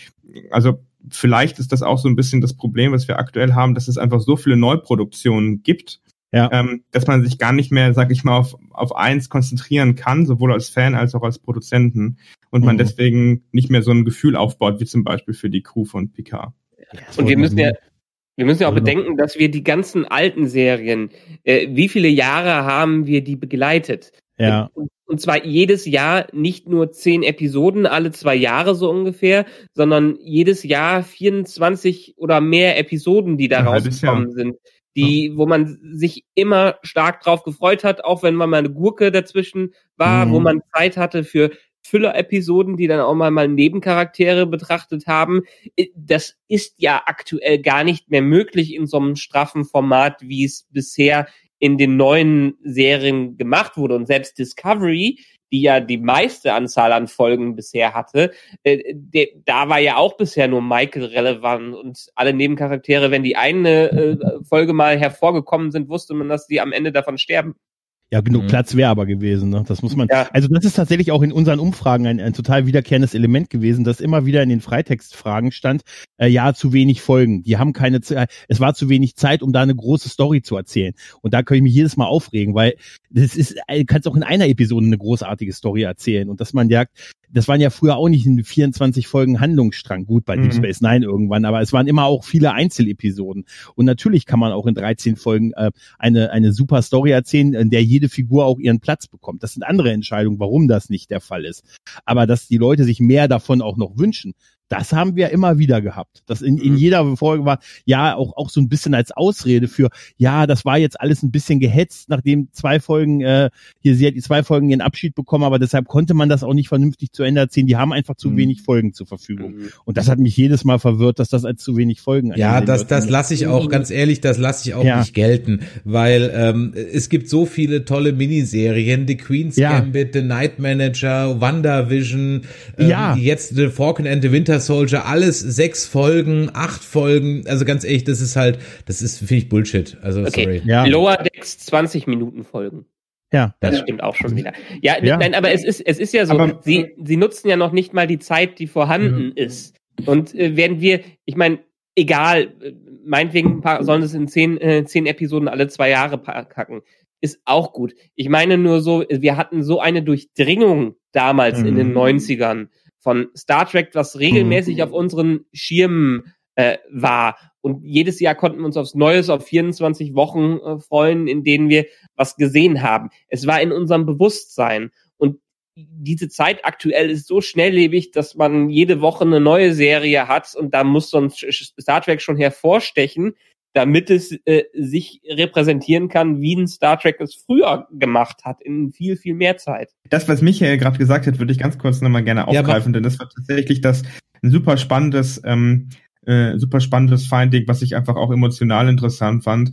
also vielleicht ist das auch so ein bisschen das Problem, was wir aktuell haben, dass es einfach so viele Neuproduktionen gibt, Ja. ähm, dass man sich gar nicht mehr, sag ich mal, auf, auf eins konzentrieren kann, sowohl als Fan als auch als Produzenten. Und man Mhm. deswegen nicht mehr so ein Gefühl aufbaut, wie zum Beispiel für die Crew von Picard. Und wir müssen ja, wir müssen ja auch bedenken, dass wir die ganzen alten Serien, äh, wie viele Jahre haben wir die begleitet? Ja. Und, zwar jedes Jahr nicht nur zehn Episoden, alle zwei Jahre so ungefähr, sondern jedes Jahr 24 oder mehr Episoden, die da halbes rausgekommen sind. die, wo man sich immer stark drauf gefreut hat, auch wenn man mal eine Gurke dazwischen war, Mhm. wo man Zeit hatte für Füller-Episoden, die dann auch mal, mal Nebencharaktere betrachtet haben. Das ist ja aktuell gar nicht mehr möglich in so einem straffen Format, wie es bisher in den neuen Serien gemacht wurde. Und selbst Discovery, die ja die meiste Anzahl an Folgen bisher hatte, äh, der, da war ja auch bisher nur Michael relevant und alle Nebencharaktere, wenn die eine äh, Folge mal hervorgekommen sind, wusste man, dass die am Ende davon sterben. Ja, genug Mhm. Platz wäre aber gewesen, ne? Das muss man. Ja. Also das ist tatsächlich auch in unseren Umfragen ein, ein total wiederkehrendes Element gewesen, dass immer wieder in den Freitextfragen stand, äh, ja, zu wenig Folgen. Die haben keine Zeit, es war zu wenig Zeit, um da eine große Story zu erzählen. Und da kann ich mich jedes Mal aufregen, weil das ist, du kannst auch in einer Episode eine großartige Story erzählen. Und dass man sagt, das waren ja früher auch nicht in 24 Folgen Handlungsstrang, gut bei Deep Mhm. Space Nine irgendwann, aber es waren immer auch viele Einzelepisoden. Und natürlich kann man auch in 13 Folgen äh, eine, eine super Story erzählen, in der jede Figur auch ihren Platz bekommt. Das sind andere Entscheidungen, warum das nicht der Fall ist. Aber dass die Leute sich mehr davon auch noch wünschen, das haben wir immer wieder gehabt. Das in, in Mhm. jeder Folge war, ja, auch, auch so ein bisschen als Ausrede für, ja, das war jetzt alles ein bisschen gehetzt, nachdem zwei Folgen, äh, hier, sie hat die zwei Folgen ihren Abschied bekommen, aber deshalb konnte man das auch nicht vernünftig zu Ende erzählen. Die haben einfach zu Mhm. wenig Folgen zur Verfügung. Mhm. Und das hat mich jedes Mal verwirrt, dass das als zu wenig Folgen Ja, das, wird. das lasse ich auch, ganz ehrlich, das lasse ich auch Ja. nicht gelten, weil ähm, es gibt so viele tolle Miniserien, The Queen's Ja. Gambit, The Night Manager, WandaVision, ähm, Ja. jetzt The Falcon and the Winter Soldier, alles sechs Folgen, acht Folgen, also ganz ehrlich, das ist halt, das ist, finde ich Bullshit, also Okay. sorry. Ja. Lower Decks 20 Minuten Folgen. Ja. Das stimmt auch schon wieder. Ja, Ja. nein, aber es ist, es ist ja so, Aber- sie, sie nutzen ja noch nicht mal die Zeit, die vorhanden Mhm. ist. Und äh, werden wir, ich meine, egal, äh, meinetwegen ein paar, sollen es in zehn, äh, zehn Episoden alle zwei Jahre packen. Ist auch gut. Ich meine nur so, wir hatten so eine Durchdringung damals in den Mhm. 90ern von Star Trek, was regelmäßig auf unseren Schirmen äh, war. Und jedes Jahr konnten wir uns aufs Neues auf 24 Wochen äh, freuen, in denen wir was gesehen haben. Es war in unserem Bewusstsein. Und diese Zeit aktuell ist so schnelllebig, dass man jede Woche eine neue Serie hat und da muss sonst Star Trek schon hervorstechen, damit es äh, sich repräsentieren kann, wie ein Star Trek es früher gemacht hat, in viel, viel mehr Zeit. Das, was Michael gerade gesagt hat, würde ich ganz kurz nochmal gerne Ja, aufgreifen, denn das war tatsächlich das ein super spannendes, ähm, äh, super spannendes Finding, was ich einfach auch emotional interessant fand.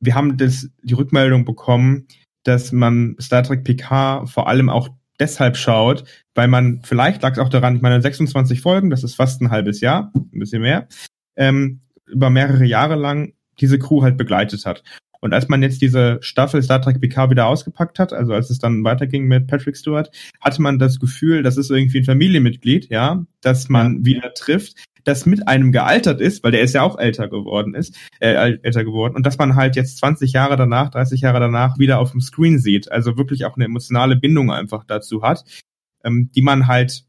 Wir haben das, die Rückmeldung bekommen, dass man Star Trek PK vor allem auch deshalb schaut, weil man, vielleicht lag es auch daran, ich meine, 26 Folgen, das ist fast ein halbes Jahr, ein bisschen mehr, ähm, über mehrere Jahre lang diese Crew halt begleitet hat. Und als man jetzt diese Staffel Star Trek PK wieder ausgepackt hat, also als es dann weiterging mit Patrick Stewart, hatte man das Gefühl, das ist irgendwie ein Familienmitglied, ja, dass man wieder trifft, das mit einem gealtert ist, weil der ist ja auch älter geworden ist, äh, älter geworden, und dass man halt jetzt 20 Jahre danach, 30 Jahre danach wieder auf dem Screen sieht, also wirklich auch eine emotionale Bindung einfach dazu hat, ähm, die man halt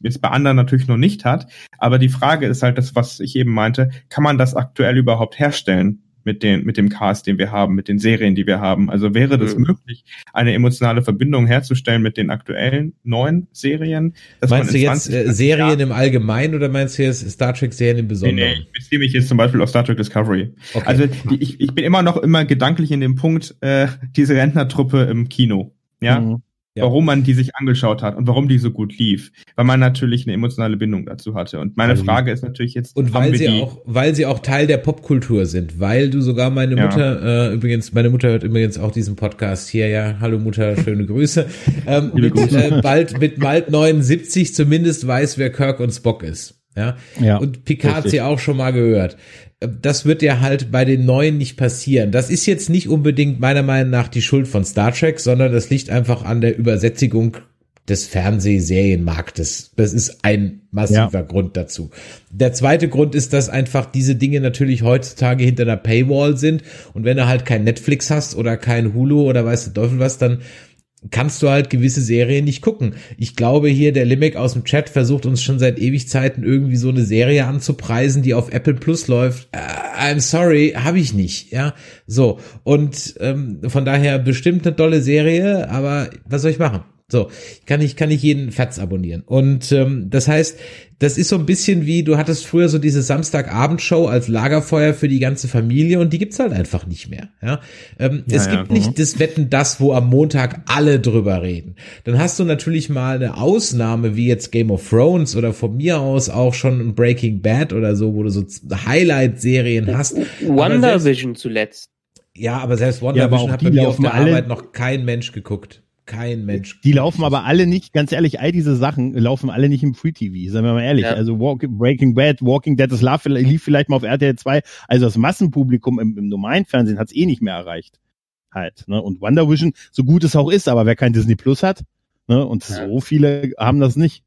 jetzt bei anderen natürlich noch nicht hat. Aber die Frage ist halt das, was ich eben meinte, kann man das aktuell überhaupt herstellen? Mit, den, mit dem Cast, den wir haben, mit den Serien, die wir haben. Also wäre das Mhm. möglich, eine emotionale Verbindung herzustellen mit den aktuellen neuen Serien? dass man Meinst du jetzt 20, äh, 30 Serien Jahren- im Allgemeinen oder meinst du jetzt Star Trek Serien im Nee, Besonderen? nee, ich beziehe mich jetzt zum Beispiel auf Star Trek Discovery. Okay. Also die, ich, ich bin immer noch immer gedanklich in dem Punkt, äh, diese Rentnertruppe im Kino. Ja, Mhm. Ja. warum man die sich angeschaut hat und warum die so gut lief, weil man natürlich eine emotionale Bindung dazu hatte. Und meine Also- Frage ist natürlich jetzt, Und weil sie auch, weil sie auch Teil der Popkultur sind, weil du sogar meine Ja. Mutter, äh, übrigens, meine Mutter hört übrigens auch diesen Podcast hier, ja, hallo Mutter, schöne Grüße, ähm, mit, Grüße. Äh, bald, mit bald 79 zumindest weiß, wer Kirk und Spock ist, ja, Ja, und Picard hat sie auch schon mal gehört. Das wird ja halt bei den Neuen nicht passieren. Das ist jetzt nicht unbedingt meiner Meinung nach die Schuld von Star Trek, sondern das liegt einfach an der Übersättigung des Fernsehserienmarktes. Das ist ein massiver Grund dazu. Der zweite Grund ist, dass einfach diese Dinge natürlich heutzutage hinter einer Paywall sind und wenn du halt kein Netflix hast oder kein Hulu oder weiß der Teufel was, dann kannst du halt gewisse Serien nicht gucken. Ich glaube hier, der Limik aus dem Chat versucht uns schon seit Ewigzeiten irgendwie so eine Serie anzupreisen, die auf Apple Plus läuft. Äh, I'm sorry, habe ich nicht, ja. So, und ähm, von daher bestimmt eine tolle Serie, aber was soll ich machen? So, kann ich, kann ich jeden Fatz abonnieren. Und ähm, das heißt, das ist so ein bisschen wie, du hattest früher so diese Samstagabendshow als Lagerfeuer für die ganze Familie und die gibt's halt einfach nicht mehr. Ja? Ähm, Ja, es ja, gibt nicht das Wetten, das, wo am Montag alle drüber reden. Dann hast du natürlich mal eine Ausnahme, wie jetzt Game of Thrones oder von mir aus auch schon Breaking Bad oder so, wo du so Highlight-Serien hast. WandaVision zuletzt. Ja, aber selbst WandaVision auch hat bei mir auf der alle- Arbeit noch kein Mensch geguckt. Kein Mensch. Die laufen aber alle nicht, ganz ehrlich, all diese Sachen laufen alle nicht im Free TV, sagen wir mal ehrlich. Ja. Also Walk, Breaking Bad, Walking Dead, das lief vielleicht mal auf RTL 2. Also das Massenpublikum im, im normalen Fernsehen hat es eh nicht mehr erreicht. Halt. Ne? Und WandaVision, so gut es auch ist, aber wer kein Disney Plus hat, ne? und Ja. so viele haben das nicht.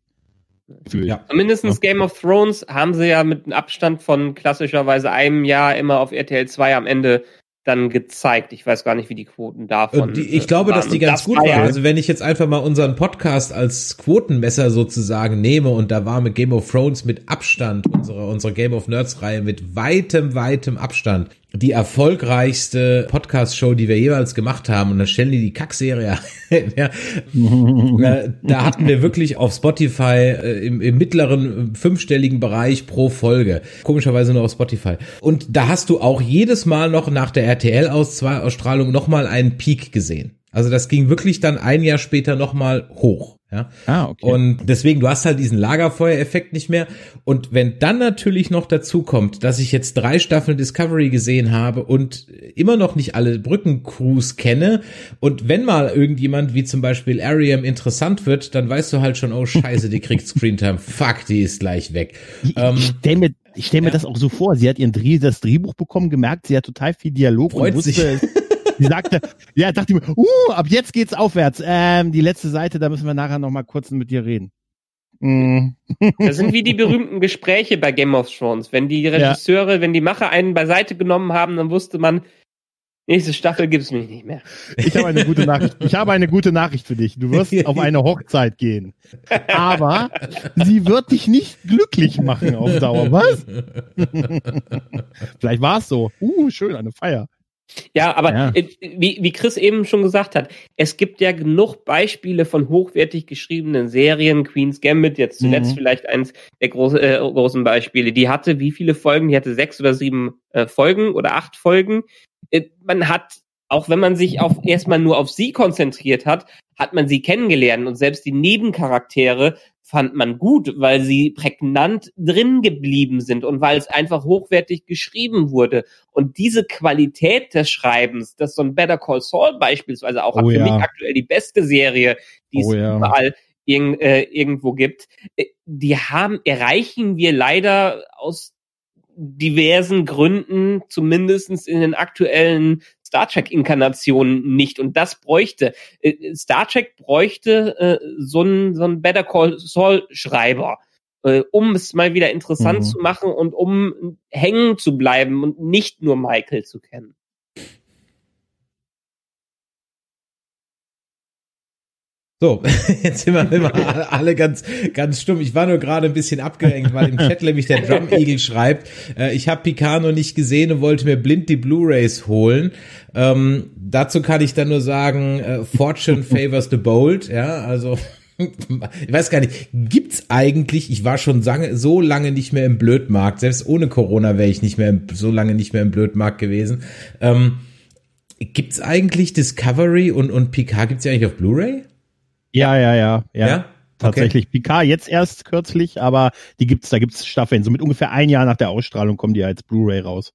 Gefühlt. Ja. Mindestens Game of Thrones haben sie ja mit einem Abstand von klassischerweise einem Jahr immer auf RTL 2 am Ende dann gezeigt. Ich weiß gar nicht, wie die Quoten davon Und die, ich äh, glaube, waren. dass die ganz das gut war waren. Also wenn ich jetzt einfach mal unseren Podcast als Quotenmesser sozusagen nehme und da war mit Game of Thrones mit Abstand unsere, unsere Game of Nerds Reihe mit weitem, weitem Abstand die erfolgreichste Podcast-Show, die wir jeweils gemacht haben. Und dann stellen die die Kackserie ein. ja. Äh, da hatten wir wirklich auf Spotify äh, im, im mittleren äh, fünfstelligen Bereich pro Folge. Komischerweise nur auf Spotify. Und da hast du auch jedes Mal noch nach der RTL-Ausstrahlung nochmal einen Peak gesehen. Also das ging wirklich dann ein Jahr später nochmal hoch. Ja. Ah, okay. Und deswegen, du hast halt diesen Lagerfeuereffekt nicht mehr. Und wenn dann natürlich noch dazu kommt, dass ich jetzt drei Staffeln Discovery gesehen habe und immer noch nicht alle Brückencrews kenne und wenn mal irgendjemand wie zum Beispiel Ariam interessant wird, dann weißt du halt schon, oh scheiße, die kriegt Screentime. Fuck, die ist gleich weg. Ich, Ähm, ich stelle mir, ich stell mir ja. das auch so vor. Sie hat ihren Dreh, das Drehbuch bekommen, gemerkt, sie hat total viel Dialog Freut und wusste, sich. Sie sagte, ja, dachte mir, uh, ab jetzt geht's aufwärts. Ähm, die letzte Seite, da müssen wir nachher noch mal kurz mit dir reden. Mm. Das sind wie die berühmten Gespräche bei Game of Thrones. Wenn die Regisseure, wenn die Macher einen beiseite genommen haben, dann wusste man, nächste Staffel gibt's mich nicht mehr. Ich habe eine gute Nachricht. Ich habe eine gute Nachricht für dich. Du wirst auf eine Hochzeit gehen. Aber sie wird dich nicht glücklich machen auf Dauer. Was? Vielleicht war es so. Uh, schön, eine Feier. Ja, aber Ja. äh, wie, wie Chris eben schon gesagt hat, es gibt ja genug Beispiele von hochwertig geschriebenen Serien. Queen's Gambit, jetzt zuletzt Mhm. vielleicht eins der große, äh, großen Beispiele. Die hatte wie viele Folgen? Die hatte sechs oder sieben äh, Folgen oder acht Folgen. Äh, man hat, auch wenn man sich auf erstmal nur auf sie konzentriert hat, hat man sie kennengelernt und selbst die Nebencharaktere fand man gut, weil sie prägnant drin geblieben sind und weil es einfach hochwertig geschrieben wurde. Und diese Qualität des Schreibens, das so ein Better Call Saul beispielsweise auch Oh für ja. mich aktuell die beste Serie, die Oh es ja. überall irg äh, irgendwo gibt, äh, die haben, erreichen wir leider aus diversen Gründen, zumindestens in den aktuellen Star Trek-Inkarnationen nicht. Und das bräuchte, äh, Star Trek bräuchte äh, so einen so einen Better Call Saul-Schreiber, äh, um es mal wieder interessant Mhm. zu machen und um hängen zu bleiben und nicht nur Michael zu kennen. So, jetzt sind wir immer alle ganz, ganz stumm. Ich war nur gerade ein bisschen abgelenkt, weil im Chat nämlich der Drum Eagle schreibt, äh, ich habe Picano nicht gesehen und wollte mir blind die Blu-Rays holen. Ähm, dazu kann ich dann nur sagen, äh, Fortune favors the bold, ja, also ich weiß gar nicht, gibt's eigentlich, ich war schon so lange nicht mehr im Blödmarkt, selbst ohne Corona wäre ich nicht mehr im, so lange nicht mehr im Blödmarkt gewesen. Ähm, gibt's eigentlich Discovery und, und Picard, gibt's ja eigentlich auf Blu-ray? Ja, ja, ja, ja. Ja? Tatsächlich. Picard jetzt erst kürzlich, aber die gibt's, da gibt's Staffeln. So mit ungefähr ein Jahr nach der Ausstrahlung kommen die als Blu-ray raus.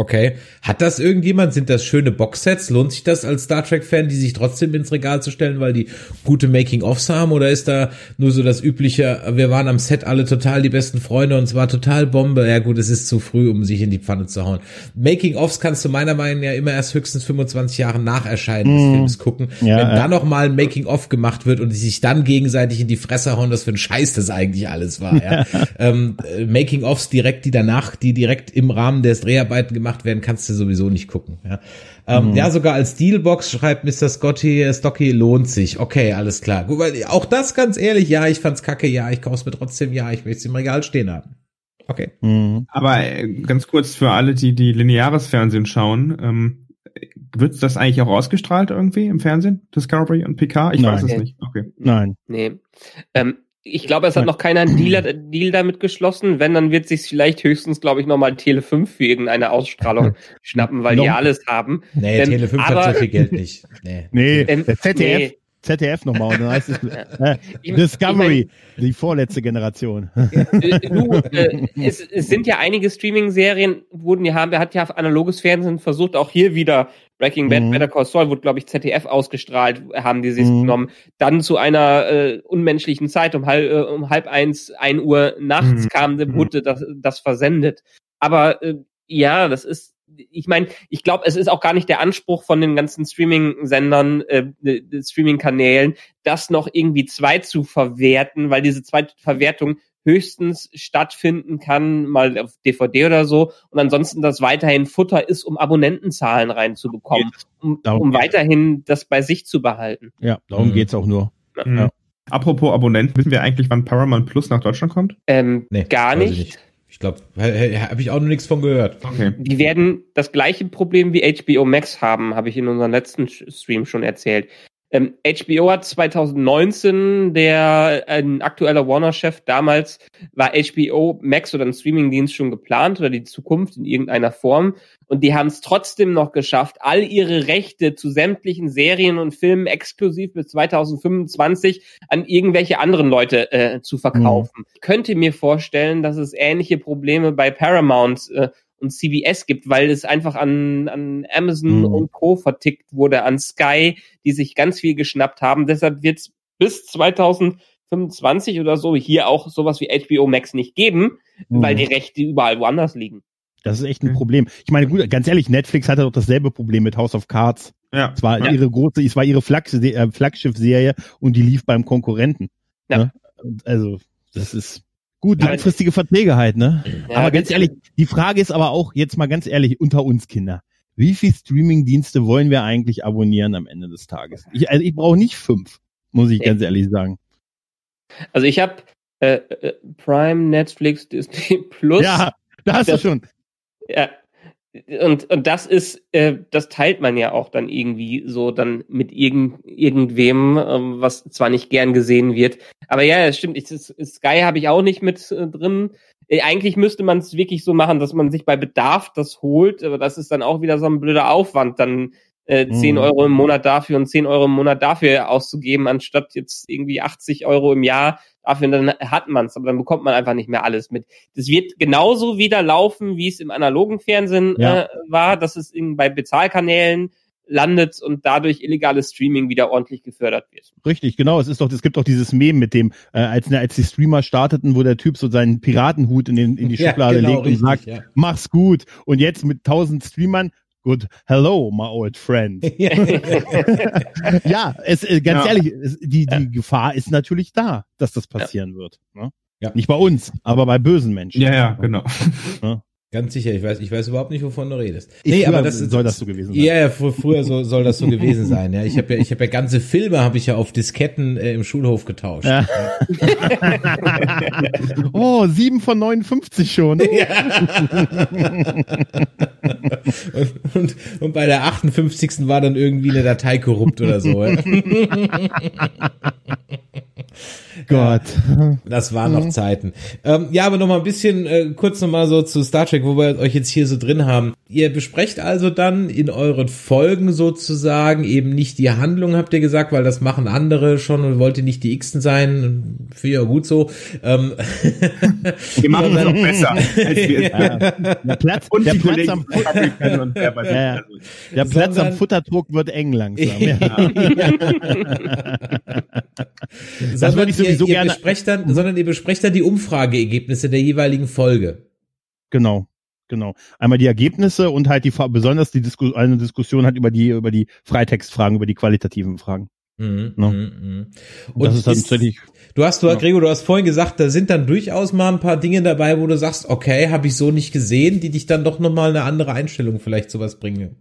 Okay. Hat das irgendjemand? Sind das schöne Boxsets? Lohnt sich das als Star Trek-Fan, die sich trotzdem ins Regal zu stellen, weil die gute Making-ofs haben? Oder ist da nur so das übliche, wir waren am Set alle total die besten Freunde und es war total Bombe? Ja gut, es ist zu früh, um sich in die Pfanne zu hauen. Making-ofs kannst du meiner Meinung nach ja immer erst höchstens 25 Jahre nach Erscheinen des Mm. Films gucken. Ja, Wenn ja. da noch mal ein Making-of gemacht wird und die sich dann gegenseitig in die Fresse hauen, was für ein Scheiß das eigentlich alles war. Ja. ähm, äh, Making-ofs direkt, die danach, die direkt im Rahmen der Dreharbeiten gemacht werden, kannst du sowieso nicht gucken. Ja, ähm, ja sogar als Dealbox schreibt Mr. Scotty, äh, Stocky lohnt sich. Okay, alles klar. Gut, weil auch das ganz ehrlich, ja, ich fand's kacke, ja, ich kauf's mir trotzdem, ja, ich möchte es im Regal stehen haben. Okay. Mhm. Aber äh, ganz kurz für alle, die die lineares Fernsehen schauen, ähm, wird das eigentlich auch ausgestrahlt irgendwie im Fernsehen? Discovery und PK? Ich Nein. weiß es nicht. Okay. Nein. Nee. Ähm, ich glaube, es hat noch keiner einen Deal, Deal damit geschlossen. Wenn, dann wird sich vielleicht höchstens, glaube ich, nochmal Tele 5 für irgendeine Ausstrahlung schnappen, weil die Noch- alles haben. Nee, Ähm, Tele 5 hat so viel Geld nicht. Nee. Nee, Ähm, ZDF, nee. ZDF nochmal. Und dann heißt es äh, Ich- Discovery, die vorletzte Generation. Äh, du, äh, es, es sind ja einige Streaming-Serien, wurden ja, haben, hat ja analoges Fernsehen versucht, auch hier wieder Breaking Bad, Mhm. Better Call Saul, wurde, glaube ich, ZDF ausgestrahlt, haben die sich Mhm. genommen. Dann zu einer äh, unmenschlichen Zeit, um halb, äh, um halb eins, ein Uhr nachts Mhm. kam, Mhm. wurde das, das versendet. Aber äh, ja, das ist, ich meine, ich glaube, es ist auch gar nicht der Anspruch von den ganzen Streaming-Sendern, äh, Streaming-Kanälen, das noch irgendwie zwei zu verwerten, weil diese zweite Verwertung höchstens stattfinden kann, mal auf DVD oder so, und ansonsten das weiterhin Futter ist, um Abonnentenzahlen reinzubekommen, um, Darum um weiterhin das bei sich zu behalten. Ja, darum Mhm. geht's auch nur. Mhm. Ja. Apropos Abonnenten, wissen wir eigentlich, wann Paramount Plus nach Deutschland kommt? Ähm, Nee, gar ich nicht. Ich glaube, habe ich auch noch nichts von gehört. Okay. Die werden das gleiche Problem wie HBO Max haben, habe ich in unserem letzten Stream schon erzählt. Ähm, HBO hat 2019, der ein aktueller Warner-Chef damals, war HBO Max oder ein Streamingdienst schon geplant oder die Zukunft in irgendeiner Form. Und die haben es trotzdem noch geschafft, all ihre Rechte zu sämtlichen Serien und Filmen exklusiv bis 2025 an irgendwelche anderen Leute äh, zu verkaufen. Ich könnte mir vorstellen, dass es ähnliche Probleme bei Paramount äh, und CBS gibt, weil es einfach an, an Amazon Mhm. und Co. vertickt wurde, an Sky, die sich ganz viel geschnappt haben. Deshalb wird es bis 2025 oder so hier auch sowas wie HBO Max nicht geben, weil die Rechte überall woanders liegen. Das ist echt ein Mhm. Problem. Ich meine, gut, ganz ehrlich, Netflix hatte doch dasselbe Problem mit House of Cards. Ja. Es war Ja. ihre große, es war ihre äh, Flaggschiff-Serie und die lief beim Konkurrenten. Ja. Ne? Also, das ist gut, Ja. langfristige Verträge halt, ne? Ja, aber ganz ehrlich, die Frage ist aber auch, jetzt mal ganz ehrlich, unter uns Kinder. Wie viel Streaming-Dienste wollen wir eigentlich abonnieren am Ende des Tages? Ich, also ich brauche nicht fünf, muss ich Nee. ganz ehrlich sagen. Also ich habe äh, äh, Prime, Netflix, Disney Plus. Ja, da hast Das- du schon. Ja. Und, und das ist, äh, das teilt man ja auch dann irgendwie so dann mit irgend, irgendwem, ähm, was zwar nicht gern gesehen wird. Aber ja, es stimmt, ich, das, Sky habe ich auch nicht mit äh, drin. Äh, eigentlich müsste man es wirklich so machen, dass man sich bei Bedarf das holt, aber das ist dann auch wieder so ein blöder Aufwand, dann äh, 10 Mhm. Euro im Monat dafür und 10 Euro im Monat dafür auszugeben, anstatt jetzt irgendwie 80 Euro im Jahr dafür, und dann hat man es, aber dann bekommt man einfach nicht mehr alles mit. Das wird genauso wieder laufen, wie es im analogen Fernsehen Ja. äh, war, dass es in, bei Bezahlkanälen landet und dadurch illegales Streaming wieder ordentlich gefördert wird. Richtig, genau. Es ist doch, es gibt doch dieses Meme mit dem, äh, als, ne, als die Streamer starteten, wo der Typ so seinen Piratenhut in, den, in die Schublade genau, legt und richtig, sagt, ja. mach's gut. Und jetzt mit tausend Streamern, good, hello, my old friend. ja, es, äh, ganz Ja. ehrlich, es, die, die Gefahr ist natürlich da, dass das passieren wird. Ne? Ja. Nicht bei uns, aber bei bösen Menschen. Ja, ja, genau. Ganz sicher, ich weiß, ich weiß überhaupt nicht, wovon du redest. Ich, nee, aber das soll das so gewesen sein. Ja, ja, fr früher so, soll das so gewesen sein. Ja, ich habe ja, ich habe ja ganze Filme habe ich ja auf Disketten äh, im Schulhof getauscht. Ja. oh, sieben von 59 schon. und, und, und bei der 58. war dann irgendwie eine Datei korrupt oder so. Ja. Gott. Das waren noch Zeiten. Ähm, ja, aber noch mal ein bisschen äh, kurz noch mal so zu Star Trek, wo wir euch jetzt hier so drin haben. Ihr besprecht also dann in euren Folgen sozusagen eben nicht die Handlung, habt ihr gesagt, weil das machen andere schon und wollt ihr nicht die Xten sein. Finde ich ja gut so. Ähm, Wir machen es noch besser als wir Ja, der Platz, Und der Platz am, Ja, ja. der Platz am Futterdruck wird eng langsam. Ja. sondern würde ich sowieso ihr, ihr gerne- besprecht dann, sondern ihr besprecht dann die Umfrageergebnisse der jeweiligen Folge. Genau, genau. Einmal die Ergebnisse und halt die besonders die Disku eine Diskussion hat über die über die Freitextfragen, über die qualitativen Fragen. Mhm, No. mhm, mhm. Und das ist dann tatsächlich Du hast, du, Ja. Gregor, du hast vorhin gesagt, da sind dann durchaus mal ein paar Dinge dabei, wo du sagst, okay, habe ich so nicht gesehen, die dich dann doch nochmal eine andere Einstellung vielleicht sowas bringen.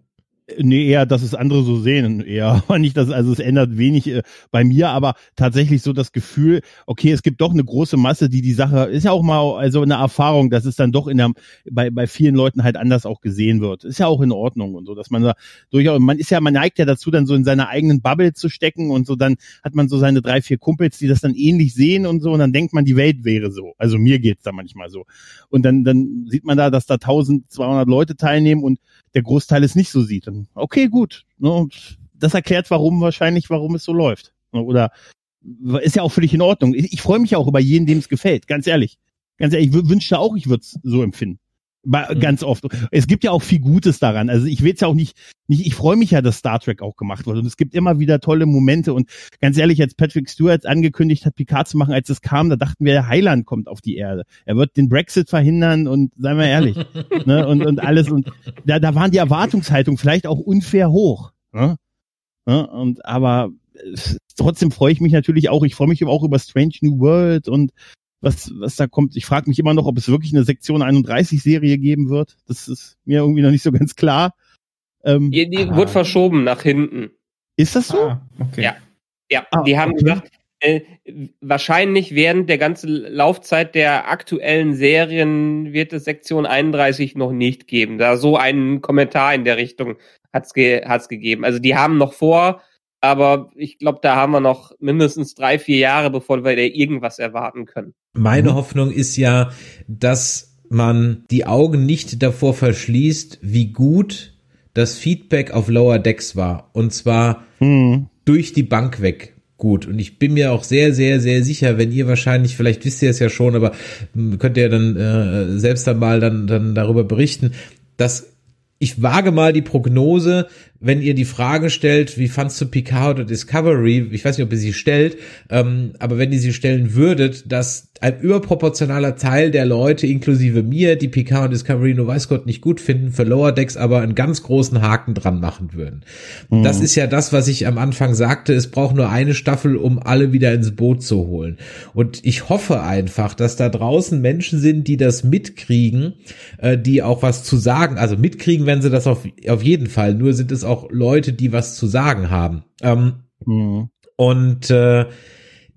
Nee, eher, dass es andere so sehen, eher. Nicht, dass, also es ändert wenig äh, bei mir, aber tatsächlich so das Gefühl, okay, es gibt doch eine große Masse, die die Sache, ist ja auch mal, also eine Erfahrung, dass es dann doch in der, bei, bei vielen Leuten halt anders auch gesehen wird. Ist ja auch in Ordnung und so, dass man da durchaus, man ist ja, man neigt ja dazu, dann so in seiner eigenen Bubble zu stecken und so, dann hat man so seine drei, vier Kumpels, die das dann ähnlich sehen und so, und dann denkt man, die Welt wäre so. Also mir geht's da manchmal so. Und dann, dann sieht man da, dass da 1200 Leute teilnehmen und der Großteil es nicht so sieht. Dann, okay, gut. Ne, und das erklärt, warum wahrscheinlich, warum es so läuft. Ne, oder ist ja auch völlig in Ordnung. Ich, ich freue mich auch über jeden, dem es gefällt, ganz ehrlich. Ganz ehrlich, ich wünschte auch, ich würde es so empfinden. Mhm. Ganz oft. Es gibt ja auch viel Gutes daran. Also ich will es ja auch nicht, nicht ich freue mich ja, dass Star Trek auch gemacht wird. Und es gibt immer wieder tolle Momente. Und ganz ehrlich, als Patrick Stewart angekündigt hat, Picard zu machen, als es kam, da dachten wir, der Heiland kommt auf die Erde. Er wird den Brexit verhindern und seien wir ehrlich. ne, und, und alles. Und da, da waren die Erwartungshaltungen vielleicht auch unfair hoch. Ne? Ne? Und aber trotzdem freue ich mich natürlich auch. Ich freue mich auch über Strange New World und was, was da kommt. Ich frage mich immer noch, ob es wirklich eine Sektion 31 Serie geben wird. Das ist mir irgendwie noch nicht so ganz klar. Ähm, die, die wurde verschoben nach hinten. Ist das so? Ah, okay. Ja. Ja, ah, die haben okay. gesagt, äh, wahrscheinlich während der ganzen Laufzeit der aktuellen Serien wird es Sektion 31 noch nicht geben. Da so einen Kommentar in der Richtung hat's ge hat's gegeben. Also die haben noch vor, aber ich glaube, da haben wir noch mindestens drei, vier Jahre, bevor wir da irgendwas erwarten können. Meine mhm. Hoffnung ist ja, dass man die Augen nicht davor verschließt, wie gut das Feedback auf Lower Decks war. Und zwar mhm. durch die Bank weg gut. Und ich bin mir auch sehr, sehr, sehr sicher, wenn ihr wahrscheinlich, vielleicht wisst ihr es ja schon, aber könnt ihr dann äh, selbst einmal dann, dann darüber berichten, dass ich wage mal die Prognose, wenn ihr die Frage stellt, wie fandst du Picard oder Discovery, ich weiß nicht, ob ihr sie stellt, ähm, aber wenn ihr sie stellen würdet, dass ein überproportionaler Teil der Leute, inklusive mir, die Picard und Discovery nur weiß Gott nicht gut finden, für Lower Decks aber einen ganz großen Haken dran machen würden. Mhm. Das ist ja das, was ich am Anfang sagte, es braucht nur eine Staffel, um alle wieder ins Boot zu holen. Und ich hoffe einfach, dass da draußen Menschen sind, die das mitkriegen, äh, die auch was zu sagen, also mitkriegen, wenn sie das auf, auf jeden Fall, nur sind es auch Leute, die was zu sagen haben. Ähm, mhm. Und äh,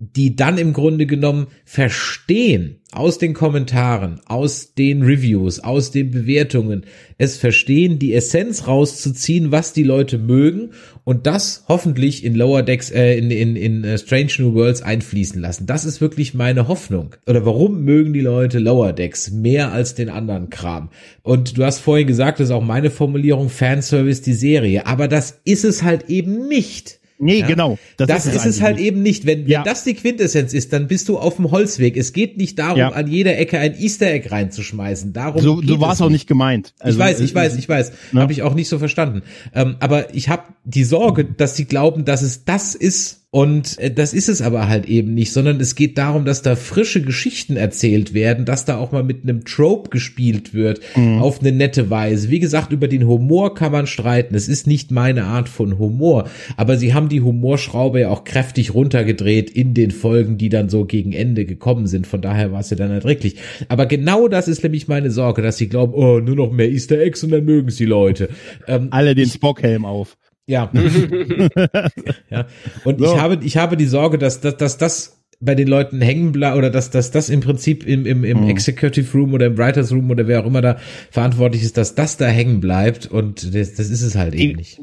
die dann im Grunde genommen verstehen aus den Kommentaren, aus den Reviews, aus den Bewertungen, es verstehen, die Essenz rauszuziehen, was die Leute mögen und das hoffentlich in Lower Decks, äh, in, in, in uh, Strange New Worlds einfließen lassen. Das ist wirklich meine Hoffnung. Oder warum mögen die Leute Lower Decks mehr als den anderen Kram? Und du hast vorhin gesagt, das ist auch meine Formulierung, Fanservice die Serie. Aber das ist es halt eben nicht. Nee, ja? genau. Das, das ist, ist es halt nicht. eben nicht. Wenn, ja. wenn das die Quintessenz ist, dann bist du auf dem Holzweg. Es geht nicht darum, ja. an jeder Ecke ein Easter Egg reinzuschmeißen. Darum so, so war es auch nicht gemeint. Also, ich weiß, ich weiß, ich weiß. Ne? Habe ich auch nicht so verstanden. Ähm, aber ich habe die Sorge, dass sie glauben, dass es das ist, und äh, das ist es aber halt eben nicht, sondern es geht darum, dass da frische Geschichten erzählt werden, dass da auch mal mit einem Trope gespielt wird, mhm. auf eine nette Weise. Wie gesagt, über den Humor kann man streiten. Es ist nicht meine Art von Humor, aber sie haben die Humorschraube ja auch kräftig runtergedreht in den Folgen, die dann so gegen Ende gekommen sind. Von daher war es ja dann erträglich. Aber genau das ist nämlich meine Sorge, dass sie glauben, oh, nur noch mehr Easter Eggs und dann mögen sie Leute. Ähm, Alle den Spockhelm auf. Ja. ja. Und so. ich habe, ich habe die Sorge, dass, dass, dass das bei den Leuten hängen bleibt oder dass, dass das im Prinzip im, im, im mhm. Executive Room oder im Writers Room oder wer auch immer da verantwortlich ist, dass das da hängen bleibt und das, das ist es halt die, eben nicht.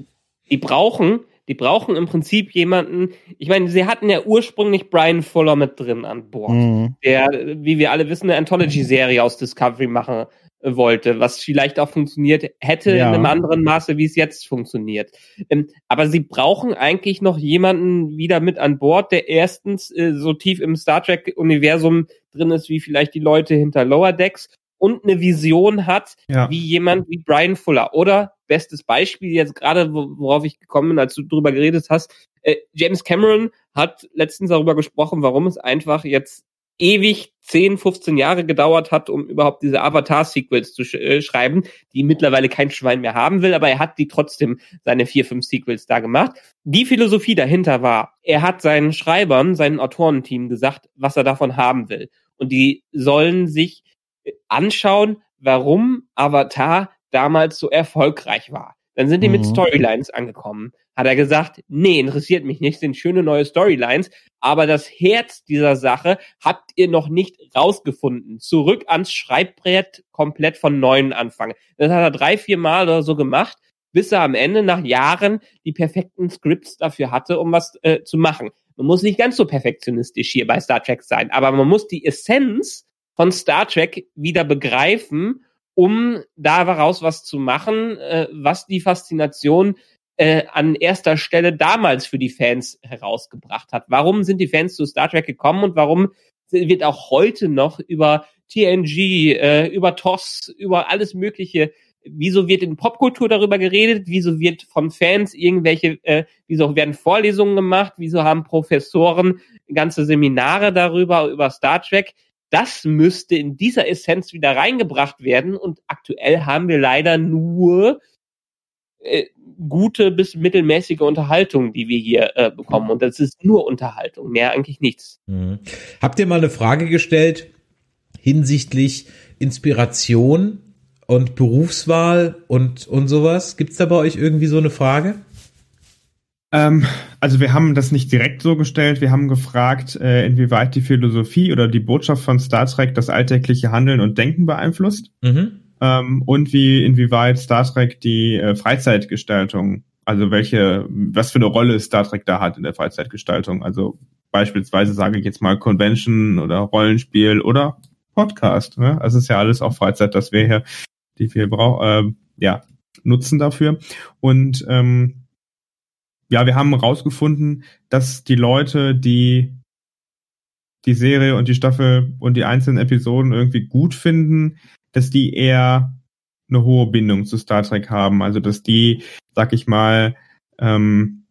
Die brauchen, die brauchen im Prinzip jemanden, ich meine, sie hatten ja ursprünglich Brian Fuller mit drin an Bord, mhm. der, wie wir alle wissen, eine Anthology-Serie aus Discovery machen wollte, was vielleicht auch funktioniert hätte ja. in einem anderen Maße, wie es jetzt funktioniert. Ähm, aber sie brauchen eigentlich noch jemanden wieder mit an Bord, der erstens äh, so tief im Star Trek-Universum drin ist, wie vielleicht die Leute hinter Lower Decks und eine Vision hat, ja. wie jemand wie Brian Fuller. Oder bestes Beispiel jetzt gerade, worauf ich gekommen bin, als du drüber geredet hast, äh, James Cameron hat letztens darüber gesprochen, warum es einfach jetzt ewig 10, 15 Jahre gedauert hat, um überhaupt diese Avatar-Sequels zu sch äh, schreiben, die mittlerweile kein Schwein mehr haben will, aber er hat die trotzdem seine vier, fünf Sequels da gemacht. Die Philosophie dahinter war, er hat seinen Schreibern, seinen Autorenteam gesagt, was er davon haben will. Und die sollen sich anschauen, warum Avatar damals so erfolgreich war. Dann sind die mhm. mit Storylines angekommen. Hat er gesagt, nee, interessiert mich nicht, sind schöne neue Storylines, aber das Herz dieser Sache habt ihr noch nicht rausgefunden. Zurück ans Schreibbrett, komplett von neuem anfangen. Das hat er drei, vier Mal oder so gemacht, bis er am Ende nach Jahren die perfekten Scripts dafür hatte, um was äh, zu machen. Man muss nicht ganz so perfektionistisch hier bei Star Trek sein, aber man muss die Essenz von Star Trek wieder begreifen, um daraus was zu machen, äh, was die Faszination äh, an erster Stelle damals für die Fans herausgebracht hat. Warum sind die Fans zu Star Trek gekommen und warum wird auch heute noch über TNG, äh, über TOS, über alles Mögliche wieso wird in Popkultur darüber geredet, wieso wird von Fans irgendwelche, äh, wieso werden Vorlesungen gemacht, wieso haben Professoren ganze Seminare darüber, über Star Trek. Das müsste in dieser Essenz wieder reingebracht werden und aktuell haben wir leider nur äh, gute bis mittelmäßige Unterhaltung, die wir hier äh, bekommen. Und das ist nur Unterhaltung, mehr eigentlich nichts. Mhm. Habt ihr mal eine Frage gestellt hinsichtlich Inspiration und Berufswahl und, und sowas? Gibt's da bei euch irgendwie so eine Frage? Ähm, also wir haben das nicht direkt so gestellt. Wir haben gefragt, äh, inwieweit die Philosophie oder die Botschaft von Star Trek das alltägliche Handeln und Denken beeinflusst. Mhm. Ähm, und wie inwieweit Star Trek die äh, Freizeitgestaltung, also welche, was für eine Rolle Star Trek da hat in der Freizeitgestaltung. Also beispielsweise sage ich jetzt mal Convention oder Rollenspiel oder Podcast. Ne? Also es ist ja alles auch Freizeit, das wir hier die wir brauchen, äh, ja, nutzen dafür. Und ähm, ja, wir haben herausgefunden, dass die Leute, die die Serie und die Staffel und die einzelnen Episoden irgendwie gut finden, dass die eher eine hohe Bindung zu Star Trek haben. Also dass die, sag ich mal, ähm,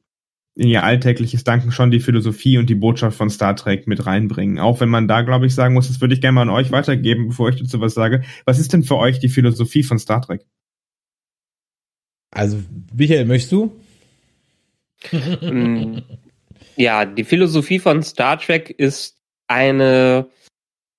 in ihr alltägliches Danken schon die Philosophie und die Botschaft von Star Trek mit reinbringen. Auch wenn man da, glaube ich, sagen muss, das würde ich gerne mal an euch weitergeben, bevor ich dazu was sage. Was ist denn für euch die Philosophie von Star Trek? Also, Michael, möchtest du? Mm, ja, die Philosophie von Star Trek ist eine,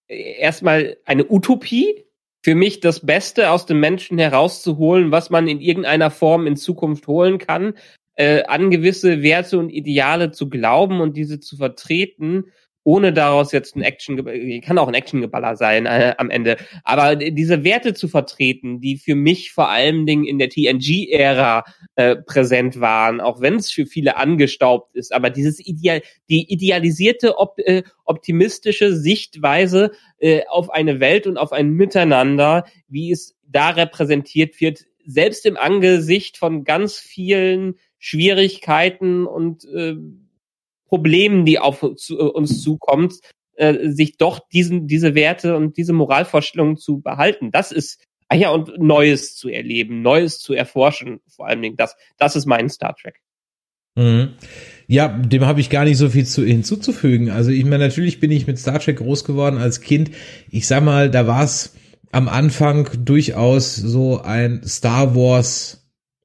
erstmal eine Utopie. Für mich das Beste aus dem Menschen herauszuholen, was man in irgendeiner Form in Zukunft holen kann, äh, an gewisse Werte und Ideale zu glauben und diese zu vertreten, ohne daraus jetzt ein Action, kann auch ein Actiongeballer sein äh, am Ende, aber diese Werte zu vertreten, die für mich vor allen Dingen in der TNG-Ära äh, präsent waren, auch wenn es für viele angestaubt ist, aber dieses Ideal, die idealisierte, op, äh, optimistische Sichtweise äh, auf eine Welt und auf ein Miteinander, wie es da repräsentiert wird, selbst im Angesicht von ganz vielen Schwierigkeiten und äh, Problemen, die auf äh, uns zukommt, äh, sich doch diesen, diese Werte und diese Moralvorstellungen zu behalten. Das ist, ah ja, und Neues zu erleben, Neues zu erforschen, vor allen Dingen. Das, das ist mein Star Trek. Mhm. Ja, dem habe ich gar nicht so viel zu, hinzuzufügen. Also ich meine, natürlich bin ich mit Star Trek groß geworden als Kind. Ich sag mal, da war es am Anfang durchaus so ein Star Wars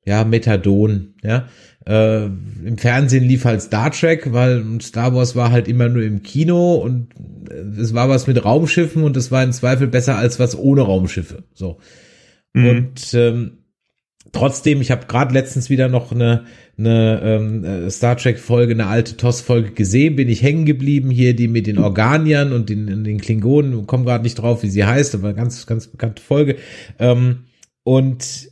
ja, Methadon, ja. Äh, Im Fernsehen lief halt Star Trek, weil Star Wars war halt immer nur im Kino und äh, es war was mit Raumschiffen und es war im Zweifel besser als was ohne Raumschiffe. So. Mhm. Und ähm, trotzdem, ich habe gerade letztens wieder noch eine, eine ähm, äh, Star Trek Folge, eine alte TOS-Folge gesehen, bin ich hängen geblieben hier, die mit den Organiern und den, den Klingonen, komme gerade nicht drauf, wie sie heißt, aber ganz, ganz bekannte Folge. Ähm, und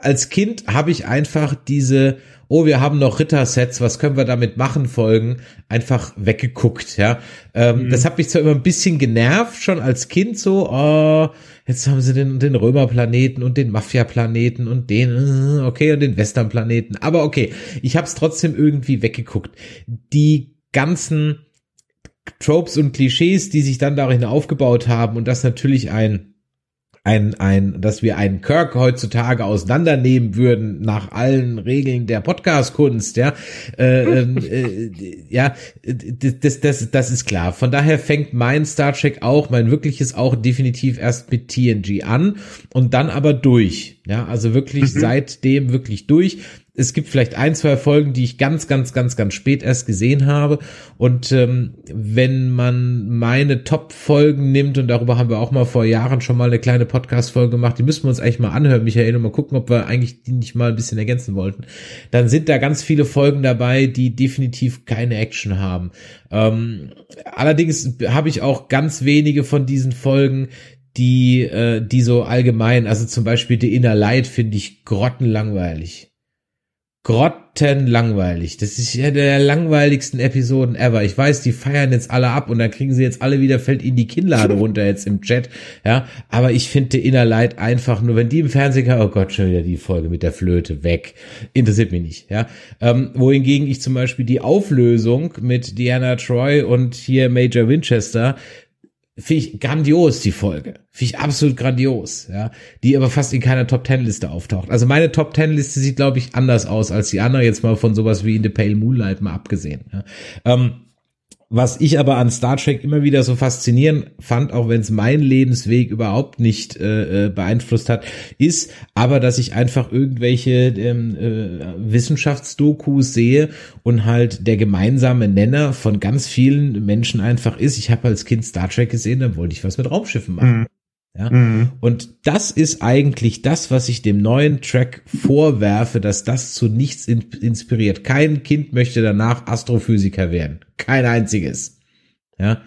als Kind habe ich einfach diese, oh, wir haben noch Rittersets, was können wir damit machen, Folgen, einfach weggeguckt, ja. Ähm, mhm. Das hat mich zwar immer ein bisschen genervt, schon als Kind so, oh, jetzt haben sie den, den Römerplaneten und den Mafia-Planeten und den, okay, und den Western-Planeten. Aber okay, ich habe es trotzdem irgendwie weggeguckt. Die ganzen Tropes und Klischees, die sich dann darin aufgebaut haben und das natürlich ein ein, ein, dass wir einen Kirk heutzutage auseinandernehmen würden nach allen Regeln der Podcast-Kunst, ja, äh, ähm, äh, ja, das, das, das ist klar. Von daher fängt mein Star Trek auch, mein wirkliches auch definitiv erst mit TNG an und dann aber durch, ja, also wirklich mhm. seitdem wirklich durch es gibt vielleicht ein, zwei Folgen, die ich ganz, ganz, ganz, ganz spät erst gesehen habe. Und ähm, wenn man meine Top-Folgen nimmt, und darüber haben wir auch mal vor Jahren schon mal eine kleine Podcast-Folge gemacht, die müssen wir uns eigentlich mal anhören, Michael, und mal gucken, ob wir eigentlich die nicht mal ein bisschen ergänzen wollten. Dann sind da ganz viele Folgen dabei, die definitiv keine Action haben. Ähm, allerdings habe ich auch ganz wenige von diesen Folgen, die, äh, die so allgemein, also zum Beispiel The Inner Light finde ich grottenlangweilig grottenlangweilig. Das ist ja der langweiligsten Episoden ever. Ich weiß, die feiern jetzt alle ab und dann kriegen sie jetzt alle wieder, fällt ihnen die Kinnlade runter jetzt im Chat. Ja, aber ich finde Inner Light einfach nur, wenn die im Fernsehen, oh Gott, schon wieder die Folge mit der Flöte weg. Interessiert mich nicht, ja. Ähm, wohingegen ich zum Beispiel die Auflösung mit Diana Troy und hier Major Winchester finde ich grandios, die Folge. Finde ich absolut grandios, ja. Die aber fast in keiner Top Ten Liste auftaucht. Also meine Top Ten Liste sieht, glaube ich, anders aus als die andere, jetzt mal von sowas wie in The Pale Moonlight mal abgesehen. Ja. Ähm, was ich aber an Star Trek immer wieder so faszinierend fand, auch wenn es meinen Lebensweg überhaupt nicht äh, äh, beeinflusst hat, ist aber, dass ich einfach irgendwelche ähm, äh, Wissenschaftsdokus sehe und halt der gemeinsame Nenner von ganz vielen Menschen einfach ist, ich habe als Kind Star Trek gesehen, dann wollte ich was mit Raumschiffen machen. Mhm. Ja? Mhm. Und das ist eigentlich das, was ich dem neuen Track vorwerfe, dass das zu nichts in inspiriert. Kein Kind möchte danach Astrophysiker werden. Kein einziges. Ja.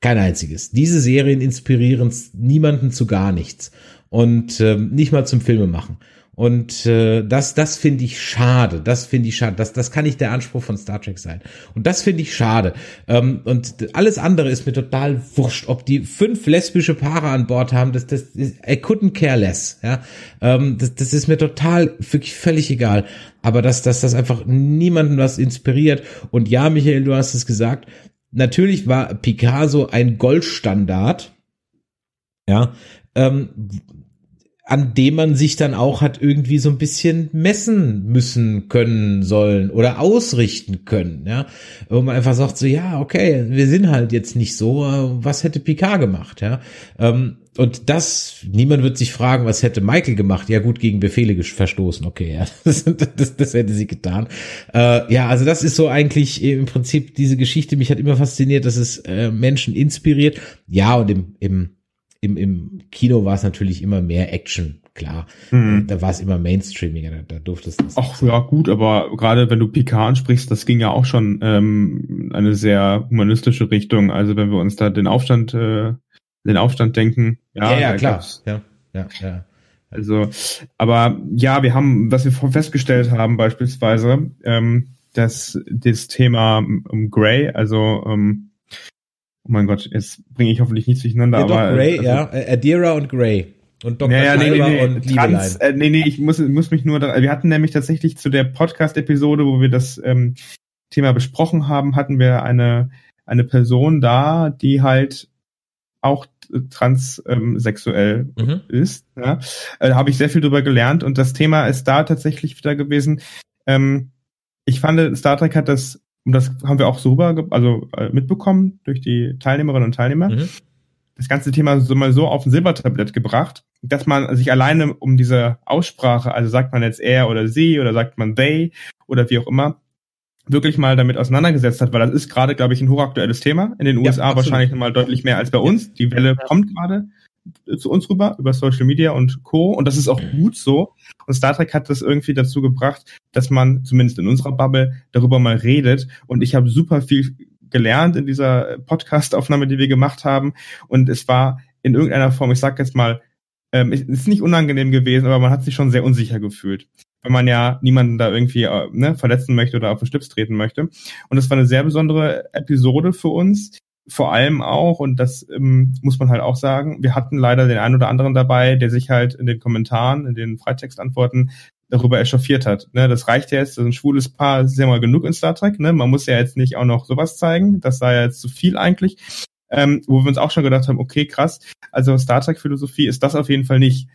Kein einziges. Diese Serien inspirieren niemanden zu gar nichts. Und ähm, nicht mal zum Filme machen. Und äh, das, das finde ich schade. Das finde ich schade. Das, das kann nicht der Anspruch von Star Trek sein. Und das finde ich schade. Ähm, und alles andere ist mir total wurscht, ob die fünf lesbische Paare an Bord haben. Das, das, ist, I couldn't care less. Ja, ähm, das, das ist mir total wirklich völlig egal. Aber dass, dass das einfach niemanden was inspiriert. Und ja, Michael, du hast es gesagt. Natürlich war Picasso ein Goldstandard. Ja, ähm, an dem man sich dann auch hat irgendwie so ein bisschen messen müssen können sollen oder ausrichten können, ja, wo man einfach sagt so, ja, okay, wir sind halt jetzt nicht so, was hätte Picard gemacht, ja, ähm, und das, niemand wird sich fragen, was hätte Michael gemacht? Ja gut, gegen Befehle verstoßen, okay, ja, das, das, das hätte sie getan. Äh, ja, also das ist so eigentlich im Prinzip diese Geschichte, mich hat immer fasziniert, dass es äh, Menschen inspiriert, ja, und im, im im, im Kino war es natürlich immer mehr Action, klar. Mhm. Da war es immer Mainstreamiger, da, da durfte es das. Ach ja, gut, aber gerade wenn du Picard ansprichst, das ging ja auch schon ähm, eine sehr humanistische Richtung. Also wenn wir uns da den Aufstand, äh, den Aufstand denken, ja, ja, ja klar, ja, ja, ja. Also, aber ja, wir haben, was wir festgestellt haben, beispielsweise, ähm, dass das Thema um, Grey, also ähm, Oh mein Gott, jetzt bringe ich hoffentlich nichts durcheinander. Ja, aber, Gray, also, ja, äh, Adira und Gray. Und Dr. Ja, ja, nee, nee, nee, und Trans, äh, nee, nee, ich muss, muss mich nur, da, wir hatten nämlich tatsächlich zu der Podcast-Episode, wo wir das ähm, Thema besprochen haben, hatten wir eine, eine Person da, die halt auch transsexuell ähm, mhm. ist. Ja. Äh, da habe ich sehr viel drüber gelernt und das Thema ist da tatsächlich wieder gewesen. Ähm, ich fand, Star Trek hat das und das haben wir auch so rüber, also äh, mitbekommen durch die Teilnehmerinnen und Teilnehmer, mhm. das ganze Thema so mal so auf ein Silbertablett gebracht, dass man sich alleine um diese Aussprache, also sagt man jetzt er oder sie oder sagt man they oder wie auch immer, wirklich mal damit auseinandergesetzt hat, weil das ist gerade, glaube ich, ein hochaktuelles Thema. In den USA ja, wahrscheinlich nochmal deutlich mehr als bei uns. Die Welle kommt gerade zu uns rüber über Social Media und Co. Und das ist auch gut so. Und Star Trek hat das irgendwie dazu gebracht, dass man zumindest in unserer Bubble darüber mal redet. Und ich habe super viel gelernt in dieser Podcast-Aufnahme, die wir gemacht haben. Und es war in irgendeiner Form, ich sag jetzt mal, ähm, ist nicht unangenehm gewesen, aber man hat sich schon sehr unsicher gefühlt weil man ja niemanden da irgendwie äh, ne, verletzen möchte oder auf den Schlips treten möchte. Und das war eine sehr besondere Episode für uns, vor allem auch, und das ähm, muss man halt auch sagen, wir hatten leider den einen oder anderen dabei, der sich halt in den Kommentaren, in den Freitextantworten darüber echauffiert hat. Ne, das reicht ja jetzt, ein schwules Paar ist ja mal genug in Star Trek. Ne? Man muss ja jetzt nicht auch noch sowas zeigen. Das sei ja jetzt zu viel eigentlich. Ähm, wo wir uns auch schon gedacht haben, okay, krass, also Star Trek-Philosophie ist das auf jeden Fall nicht.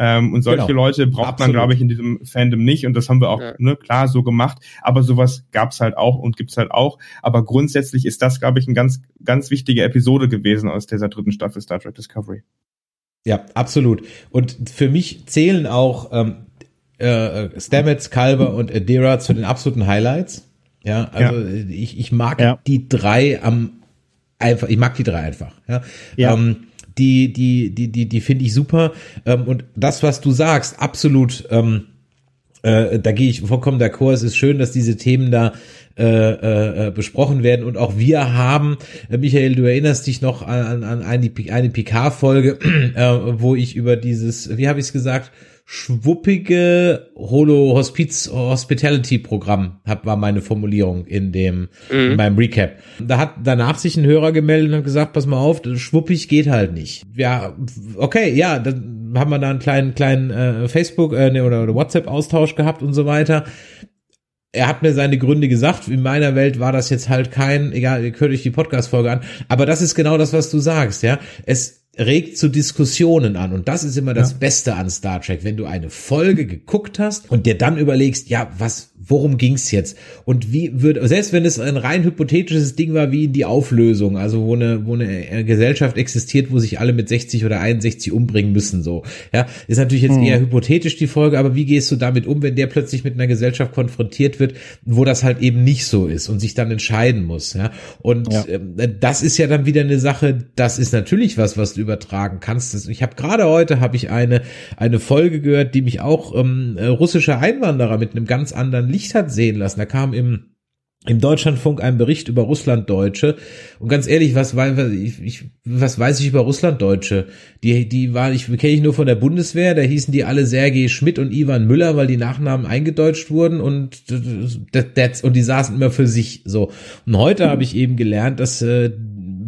Ähm, und solche genau. Leute braucht Absolut. man, glaube ich, in diesem Fandom nicht. Und das haben wir auch, ja. ne, klar, so gemacht. Aber sowas gab's halt auch und gibt's halt auch. Aber grundsätzlich ist das, glaube ich, ein ganz, ganz wichtige Episode gewesen aus dieser dritten Staffel Star Trek Discovery. Ja, absolut. Und für mich zählen auch ähm, äh, Stamets, Kalber und Adira zu den absoluten Highlights. Ja, also ja. ich, ich mag ja. die drei am einfach, ich mag die drei einfach. Ja. ja. Ähm, die, die, die, die, die finde ich super. Ähm, und das, was du sagst, absolut, ähm, äh, da gehe ich vollkommen d'accord. Es ist schön, dass diese Themen da äh, äh, äh, besprochen werden und auch wir haben, Michael, du erinnerst dich noch an, an eine, eine PK-Folge, äh, wo ich über dieses, wie habe ich es gesagt, schwuppige Holo Hospiz Hospitality Programm hab, war meine Formulierung in dem mhm. in meinem Recap. Da hat danach sich ein Hörer gemeldet und hat gesagt, pass mal auf, schwuppig geht halt nicht. Ja, okay, ja, dann haben wir da einen kleinen kleinen äh, Facebook äh, ne, oder, oder WhatsApp Austausch gehabt und so weiter. Er hat mir seine Gründe gesagt. In meiner Welt war das jetzt halt kein, egal, ihr hört euch die Podcast-Folge an. Aber das ist genau das, was du sagst, ja. Es, regt zu Diskussionen an. Und das ist immer das Beste an Star Trek, wenn du eine Folge geguckt hast und dir dann überlegst, ja, was, worum ging's jetzt? Und wie würde, selbst wenn es ein rein hypothetisches Ding war, wie in die Auflösung, also wo eine, wo eine äh, Gesellschaft existiert, wo sich alle mit 60 oder 61 umbringen müssen, so. Ja, ist natürlich jetzt mhm. eher hypothetisch die Folge, aber wie gehst du damit um, wenn der plötzlich mit einer Gesellschaft konfrontiert wird, wo das halt eben nicht so ist und sich dann entscheiden muss, ja? Und ja. Ähm, das ist ja dann wieder eine Sache, das ist natürlich was, was du übertragen kannst. Ich habe gerade heute habe ich eine eine Folge gehört, die mich auch ähm, äh, russische Einwanderer mit einem ganz anderen Licht hat sehen lassen. Da kam im im Deutschlandfunk ein Bericht über Russlanddeutsche und ganz ehrlich, was weiß ich, was weiß ich über Russlanddeutsche? Die die waren ich kenne ich nur von der Bundeswehr, da hießen die alle Sergei Schmidt und Ivan Müller, weil die Nachnamen eingedeutscht wurden und und die saßen immer für sich so. Und heute habe ich eben gelernt, dass äh,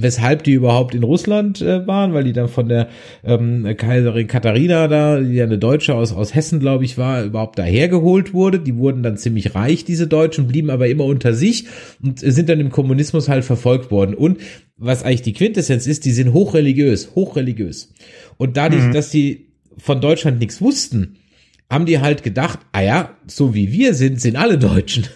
weshalb die überhaupt in Russland äh, waren, weil die dann von der ähm, Kaiserin Katharina da, die ja eine Deutsche aus, aus Hessen, glaube ich, war, überhaupt dahergeholt wurde. Die wurden dann ziemlich reich, diese Deutschen, blieben aber immer unter sich und sind dann im Kommunismus halt verfolgt worden. Und was eigentlich die Quintessenz ist, die sind hochreligiös, hochreligiös. Und dadurch, mhm. dass die von Deutschland nichts wussten, haben die halt gedacht, ah ja, so wie wir sind, sind alle Deutschen.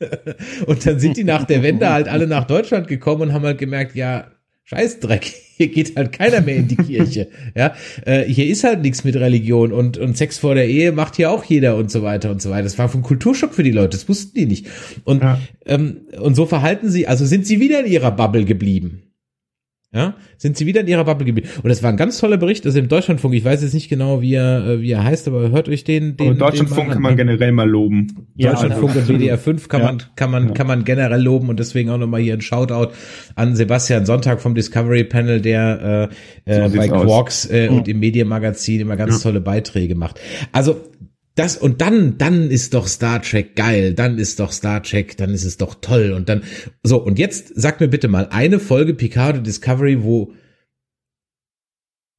und dann sind die nach der Wende halt alle nach Deutschland gekommen und haben halt gemerkt, ja, Scheißdreck, hier geht halt keiner mehr in die Kirche. Ja, äh, hier ist halt nichts mit Religion und, und Sex vor der Ehe macht hier auch jeder und so weiter und so weiter. Das war von Kulturschock für die Leute, das wussten die nicht. Und, ja. ähm, und so verhalten sie, also sind sie wieder in ihrer Bubble geblieben. Ja, sind sie wieder in ihrer Bubble geblieben. Und das war ein ganz toller Bericht, also im Deutschlandfunk, ich weiß jetzt nicht genau, wie er, äh, wie er heißt, aber hört euch den, den. Aber Deutschlandfunk den kann man generell mal loben. Ja, Deutschlandfunk und WDR 5 kann ja. man, kann man, ja. kann man generell loben und deswegen auch nochmal hier ein Shoutout an Sebastian Sonntag vom Discovery Panel, der äh, äh, so bei Quarks äh, und im Medienmagazin immer ganz tolle Beiträge macht. Also das und dann, dann ist doch Star Trek geil, dann ist doch Star Trek, dann ist es doch toll und dann so und jetzt sag mir bitte mal eine Folge Picard und Discovery, wo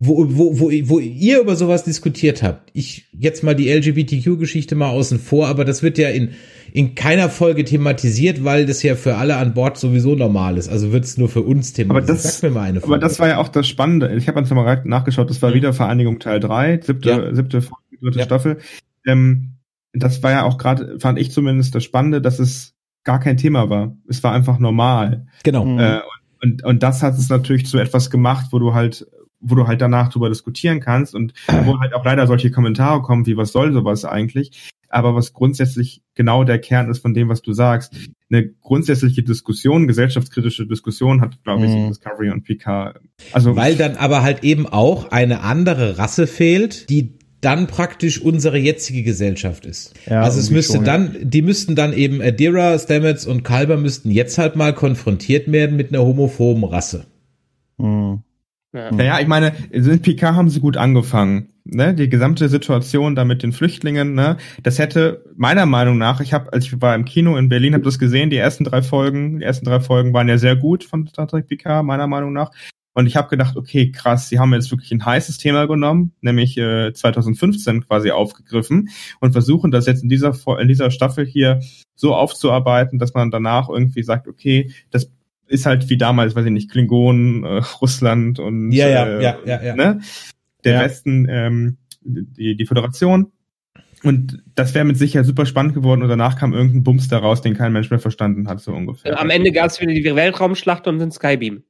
wo, wo, wo, wo ihr über sowas diskutiert habt. Ich jetzt mal die LGBTQ-Geschichte mal außen vor, aber das wird ja in, in keiner Folge thematisiert, weil das ja für alle an Bord sowieso normal ist. Also wird es nur für uns thematisiert. Aber das, Sag mir mal eine Folge. Aber das war ja auch das Spannende. Ich habe jetzt nochmal nachgeschaut, das war wieder Vereinigung Teil 3, siebte, ja. siebte Folge, dritte ja. Staffel ähm, das war ja auch gerade, fand ich zumindest das Spannende, dass es gar kein Thema war. Es war einfach normal. Genau. Äh, und, und das hat es natürlich zu etwas gemacht, wo du halt wo du halt danach drüber diskutieren kannst und wo halt auch leider solche Kommentare kommen, wie was soll sowas eigentlich? Aber was grundsätzlich genau der Kern ist von dem, was du sagst. Eine grundsätzliche Diskussion, gesellschaftskritische Diskussion hat, glaube ich, mhm. Discovery und Picard. Also weil dann aber halt eben auch eine andere Rasse fehlt, die dann praktisch unsere jetzige Gesellschaft ist. Ja, also es müsste schon, dann, ja. die müssten dann eben Adira, Stamets und Kalber müssten jetzt halt mal konfrontiert werden mit einer homophoben Rasse. Mhm. Ja. Naja, ich meine, in PK haben sie gut angefangen. Ne? Die gesamte Situation da mit den Flüchtlingen, ne? das hätte meiner Meinung nach, ich habe, als ich war im Kino in Berlin, habe das gesehen, die ersten drei Folgen, die ersten drei Folgen waren ja sehr gut von Star Trek PK, meiner Meinung nach. Und ich habe gedacht, okay, krass, sie haben jetzt wirklich ein heißes Thema genommen, nämlich äh, 2015 quasi aufgegriffen und versuchen das jetzt in dieser in dieser Staffel hier so aufzuarbeiten, dass man danach irgendwie sagt, okay, das ist halt wie damals, weiß ich nicht, Klingonen, äh, Russland und ja, ja, äh, ja, ja, ja. Ne? der ja. Westen, ähm, die, die Föderation. Und das wäre mit Sicherheit super spannend geworden und danach kam irgendein Bums daraus, den kein Mensch mehr verstanden hat, so ungefähr. Am Ende gab es wieder die Weltraumschlacht und den Skybeam.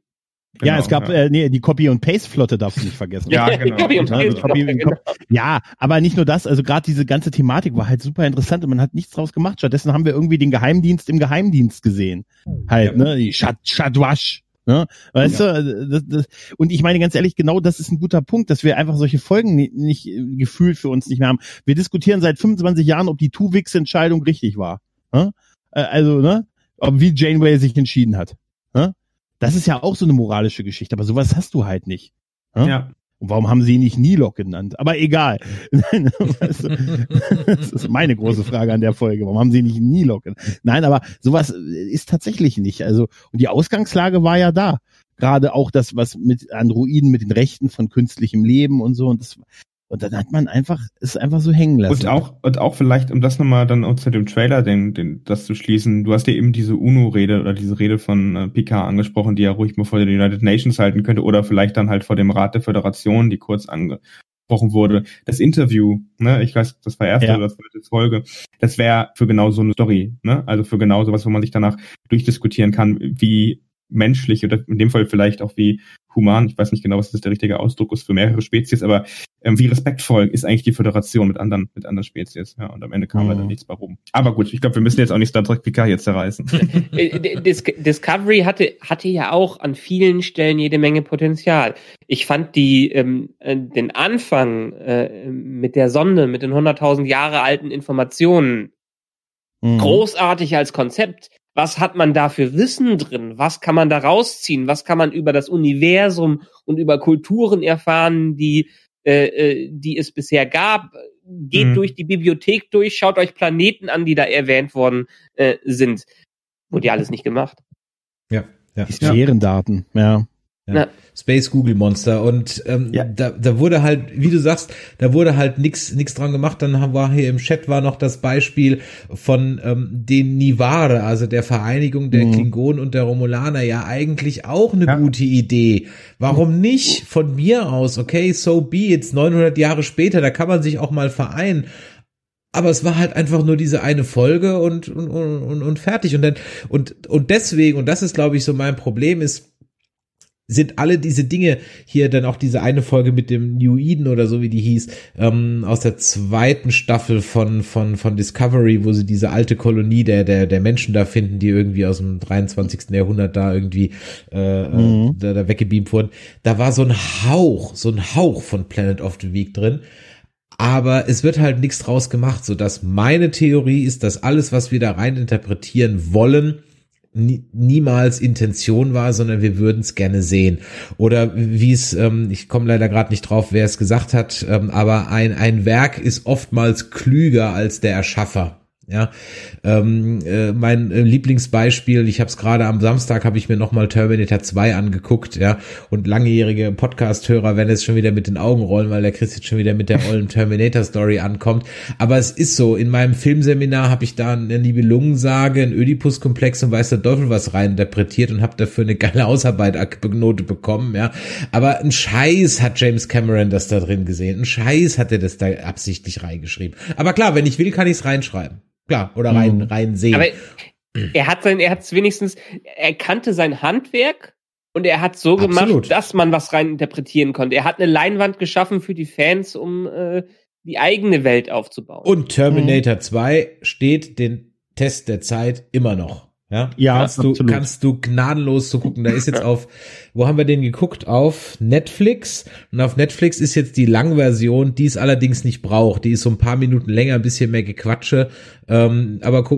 Ja, es gab Äh, nee, die Copy und Paste Flotte darfst du nicht vergessen. Ja, genau. Copy und Ja, Paste, Copy- genau. Ja, aber nicht nur das, also gerade diese ganze Thematik war halt super interessant und man hat nichts draus gemacht. Stattdessen haben wir irgendwie den Geheimdienst im Geheimdienst gesehen. Halt, ne, die Shad Shadwash. Ne? Weißt du, das, das, und ich meine ganz ehrlich, genau das ist ein guter Punkt, dass wir einfach solche Folgen nicht, nicht äh, gefühlt für uns nicht mehr haben. Wir diskutieren seit 25 Jahren, ob die Two-Wix-Entscheidung richtig war. Ne? Äh, Also, ne, ob wie Janeway sich entschieden hat. Das ist ja auch so eine moralische Geschichte, aber sowas hast du halt nicht. Ne? Ja. Und warum haben sie ihn nicht Nilok genannt? Aber egal. Das ist meine große Frage an der Folge. Warum haben sie ihn nicht Nilok genannt? Nein, aber sowas ist tatsächlich nicht. Also, und die Ausgangslage war ja da. Gerade auch das, was mit Androiden, mit den Rechten von künstlichem Leben und so. Und das, und dann hat man einfach, ist einfach so hängen lassen. Und auch, und auch vielleicht, um das nochmal dann unter dem Trailer, den, den, das zu schließen, du hast ja eben diese UNO-Rede oder diese Rede von äh, Picard angesprochen, die er ruhig mal vor den United Nations halten könnte oder vielleicht dann halt vor dem Rat der Föderation, die kurz angesprochen wurde. Das Interview, ne, ich weiß, das war erste Ja. oder zweite Folge, das wäre für genau so eine Story, ne, also für genau sowas, wo man sich danach durchdiskutieren kann, wie menschlich oder in dem Fall vielleicht auch wie human, ich weiß nicht genau, was das der richtige Ausdruck ist für mehrere Spezies, aber ähm, wie respektvoll ist eigentlich die Föderation mit anderen, mit anderen Spezies. Ja, und am Ende kam Mhm. leider nichts bei rum. Aber gut, ich glaube, wir müssen jetzt auch nicht Star Trek Picard jetzt zerreißen. Äh, Dis Discovery hatte, hatte ja auch an vielen Stellen jede Menge Potenzial. Ich fand die, ähm, äh, den Anfang äh, mit der Sonde, mit den 100.000 Jahre alten Informationen Mhm. großartig als Konzept. Was hat man da für Wissen drin? Was kann man da rausziehen? Was kann man über das Universum und über Kulturen erfahren, die, äh, äh, die es bisher gab? Geht Mhm. durch die Bibliothek durch, schaut euch Planeten an, die da erwähnt worden äh, sind. Wurde ja alles nicht gemacht. Ja, ja. Die Sphärendaten, ja. Ja. Space Google Monster und ähm, Ja. da, da wurde halt, wie du sagst, da wurde halt nix nix dran gemacht. Dann haben- war hier im Chat war noch das Beispiel von ähm, den Nivare, also der Vereinigung der Mhm. Klingonen und der Romulaner, ja eigentlich auch eine Ja. gute Idee. Warum nicht von mir aus? Okay, so be it's 900 Jahre später, da kann man sich auch mal vereinen. Aber es war halt einfach nur diese eine Folge und und, und, und- und fertig und dann und und deswegen und das ist glaube ich so mein Problem ist sind alle diese Dinge hier dann auch diese eine Folge mit dem New Eden oder so wie die hieß ähm, aus der zweiten Staffel von von von Discovery, wo sie diese alte Kolonie der der der Menschen da finden, die irgendwie aus dem 23. Jahrhundert da irgendwie äh, Mhm. äh, da, da weggebeamt wurden. Da war so ein Hauch, so ein Hauch von Planet of the Week drin. Aber es wird halt nichts draus gemacht, so dass meine Theorie ist, dass alles, was wir da rein interpretieren wollen, nie, niemals Intention war, sondern wir würden es gerne sehen. Oder wie es, ähm, ich komme leider gerade nicht drauf, wer es gesagt hat, ähm, aber ein, ein Werk ist oftmals klüger als der Erschaffer. Ja, ähm, äh, mein äh, Lieblingsbeispiel, ich habe es gerade am Samstag, habe ich mir nochmal Terminator 2 angeguckt, ja, und langjährige Podcast-Hörer werden jetzt schon wieder mit den Augen rollen, weil der Chris jetzt schon wieder mit der ollen Terminator-Story ankommt. Aber es ist so, in meinem Filmseminar habe ich da eine Nibelungensage, ein Oedipus-Komplex und weiß der Teufel was reininterpretiert und habe dafür eine geile Ausarbeitnote bekommen, ja. Aber ein Scheiß hat James Cameron das da drin gesehen. Ein Scheiß hat er das da absichtlich reingeschrieben. Aber klar, wenn ich will, kann ich es reinschreiben. Klar, oder rein, Mhm. rein sehen. Aber er hat sein, er hat es wenigstens, er kannte sein Handwerk und er hat so Absolut. gemacht, dass man was rein interpretieren konnte. Er hat eine Leinwand geschaffen für die Fans, um äh, die eigene Welt aufzubauen. Und Terminator 2 steht den Test der Zeit immer noch. Ja, Ja, kannst du, kannst du gnadenlos zu gucken. Da ist jetzt auf, wo haben wir den geguckt? Auf Netflix. Und auf Netflix ist jetzt die Langversion, die es allerdings nicht braucht. Die ist so ein paar Minuten länger, ein bisschen mehr Gequatsche. Ähm, aber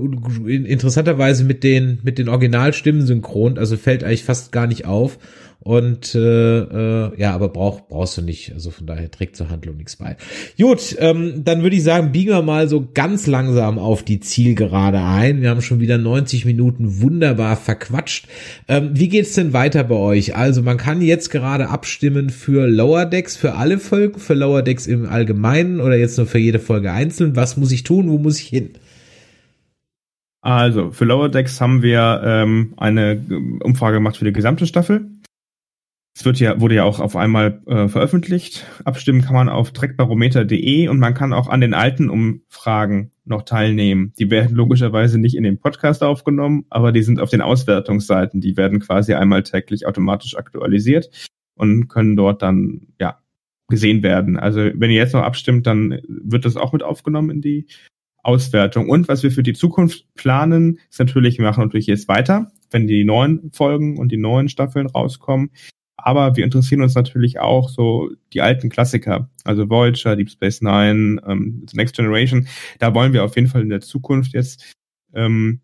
interessanterweise mit den, mit den Originalstimmen synchron, also fällt eigentlich fast gar nicht auf. Und äh, äh, ja, aber brauch, brauchst du nicht. Also von daher trägt zur Handlung nichts bei. Gut, ähm, dann würde ich sagen, biegen wir mal so ganz langsam auf die Zielgerade ein. Wir haben schon wieder 90 Minuten wunderbar verquatscht. Ähm, wie geht's denn weiter bei euch? Also man kann jetzt gerade abstimmen für Lower Decks, für alle Folgen, für Lower Decks im Allgemeinen oder jetzt nur für jede Folge einzeln. Was muss ich tun? Wo muss ich hin? Also, für Lower Decks haben wir ähm, eine Umfrage gemacht für die gesamte Staffel. Es wird ja, wurde ja auch auf einmal äh, veröffentlicht. Abstimmen kann man auf trackbarometer.de und man kann auch an den alten Umfragen noch teilnehmen. Die werden logischerweise nicht in den Podcast aufgenommen, aber die sind auf den Auswertungsseiten. Die werden quasi einmal täglich automatisch aktualisiert und können dort dann, ja, gesehen werden. Also wenn ihr jetzt noch abstimmt, dann wird das auch mit aufgenommen in die Auswertung. Und was wir für die Zukunft planen, ist natürlich, wir machen natürlich jetzt weiter, wenn die neuen Folgen und die neuen Staffeln rauskommen. Aber wir interessieren uns natürlich auch so die alten Klassiker, also Voyager, Deep Space Nine, ähm, Next Generation. Da wollen wir auf jeden Fall in der Zukunft jetzt ähm,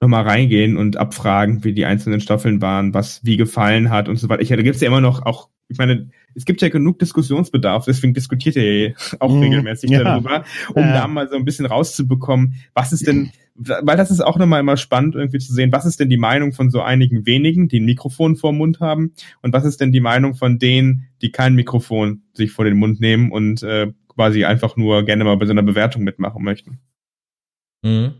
nochmal reingehen und abfragen, wie die einzelnen Staffeln waren, was wie gefallen hat und so weiter. Ich, da gibt's ja immer noch auch, ich meine, es gibt ja genug Diskussionsbedarf, deswegen diskutiert ihr auch mhm, regelmäßig ja. darüber, um ja. da mal so ein bisschen rauszubekommen, was ist denn, weil das ist auch nochmal immer spannend irgendwie zu sehen, was ist denn die Meinung von so einigen wenigen, die ein Mikrofon vor dem Mund haben und was ist denn die Meinung von denen, die kein Mikrofon sich vor den Mund nehmen und äh, quasi einfach nur gerne mal bei so einer Bewertung mitmachen möchten. Mhm.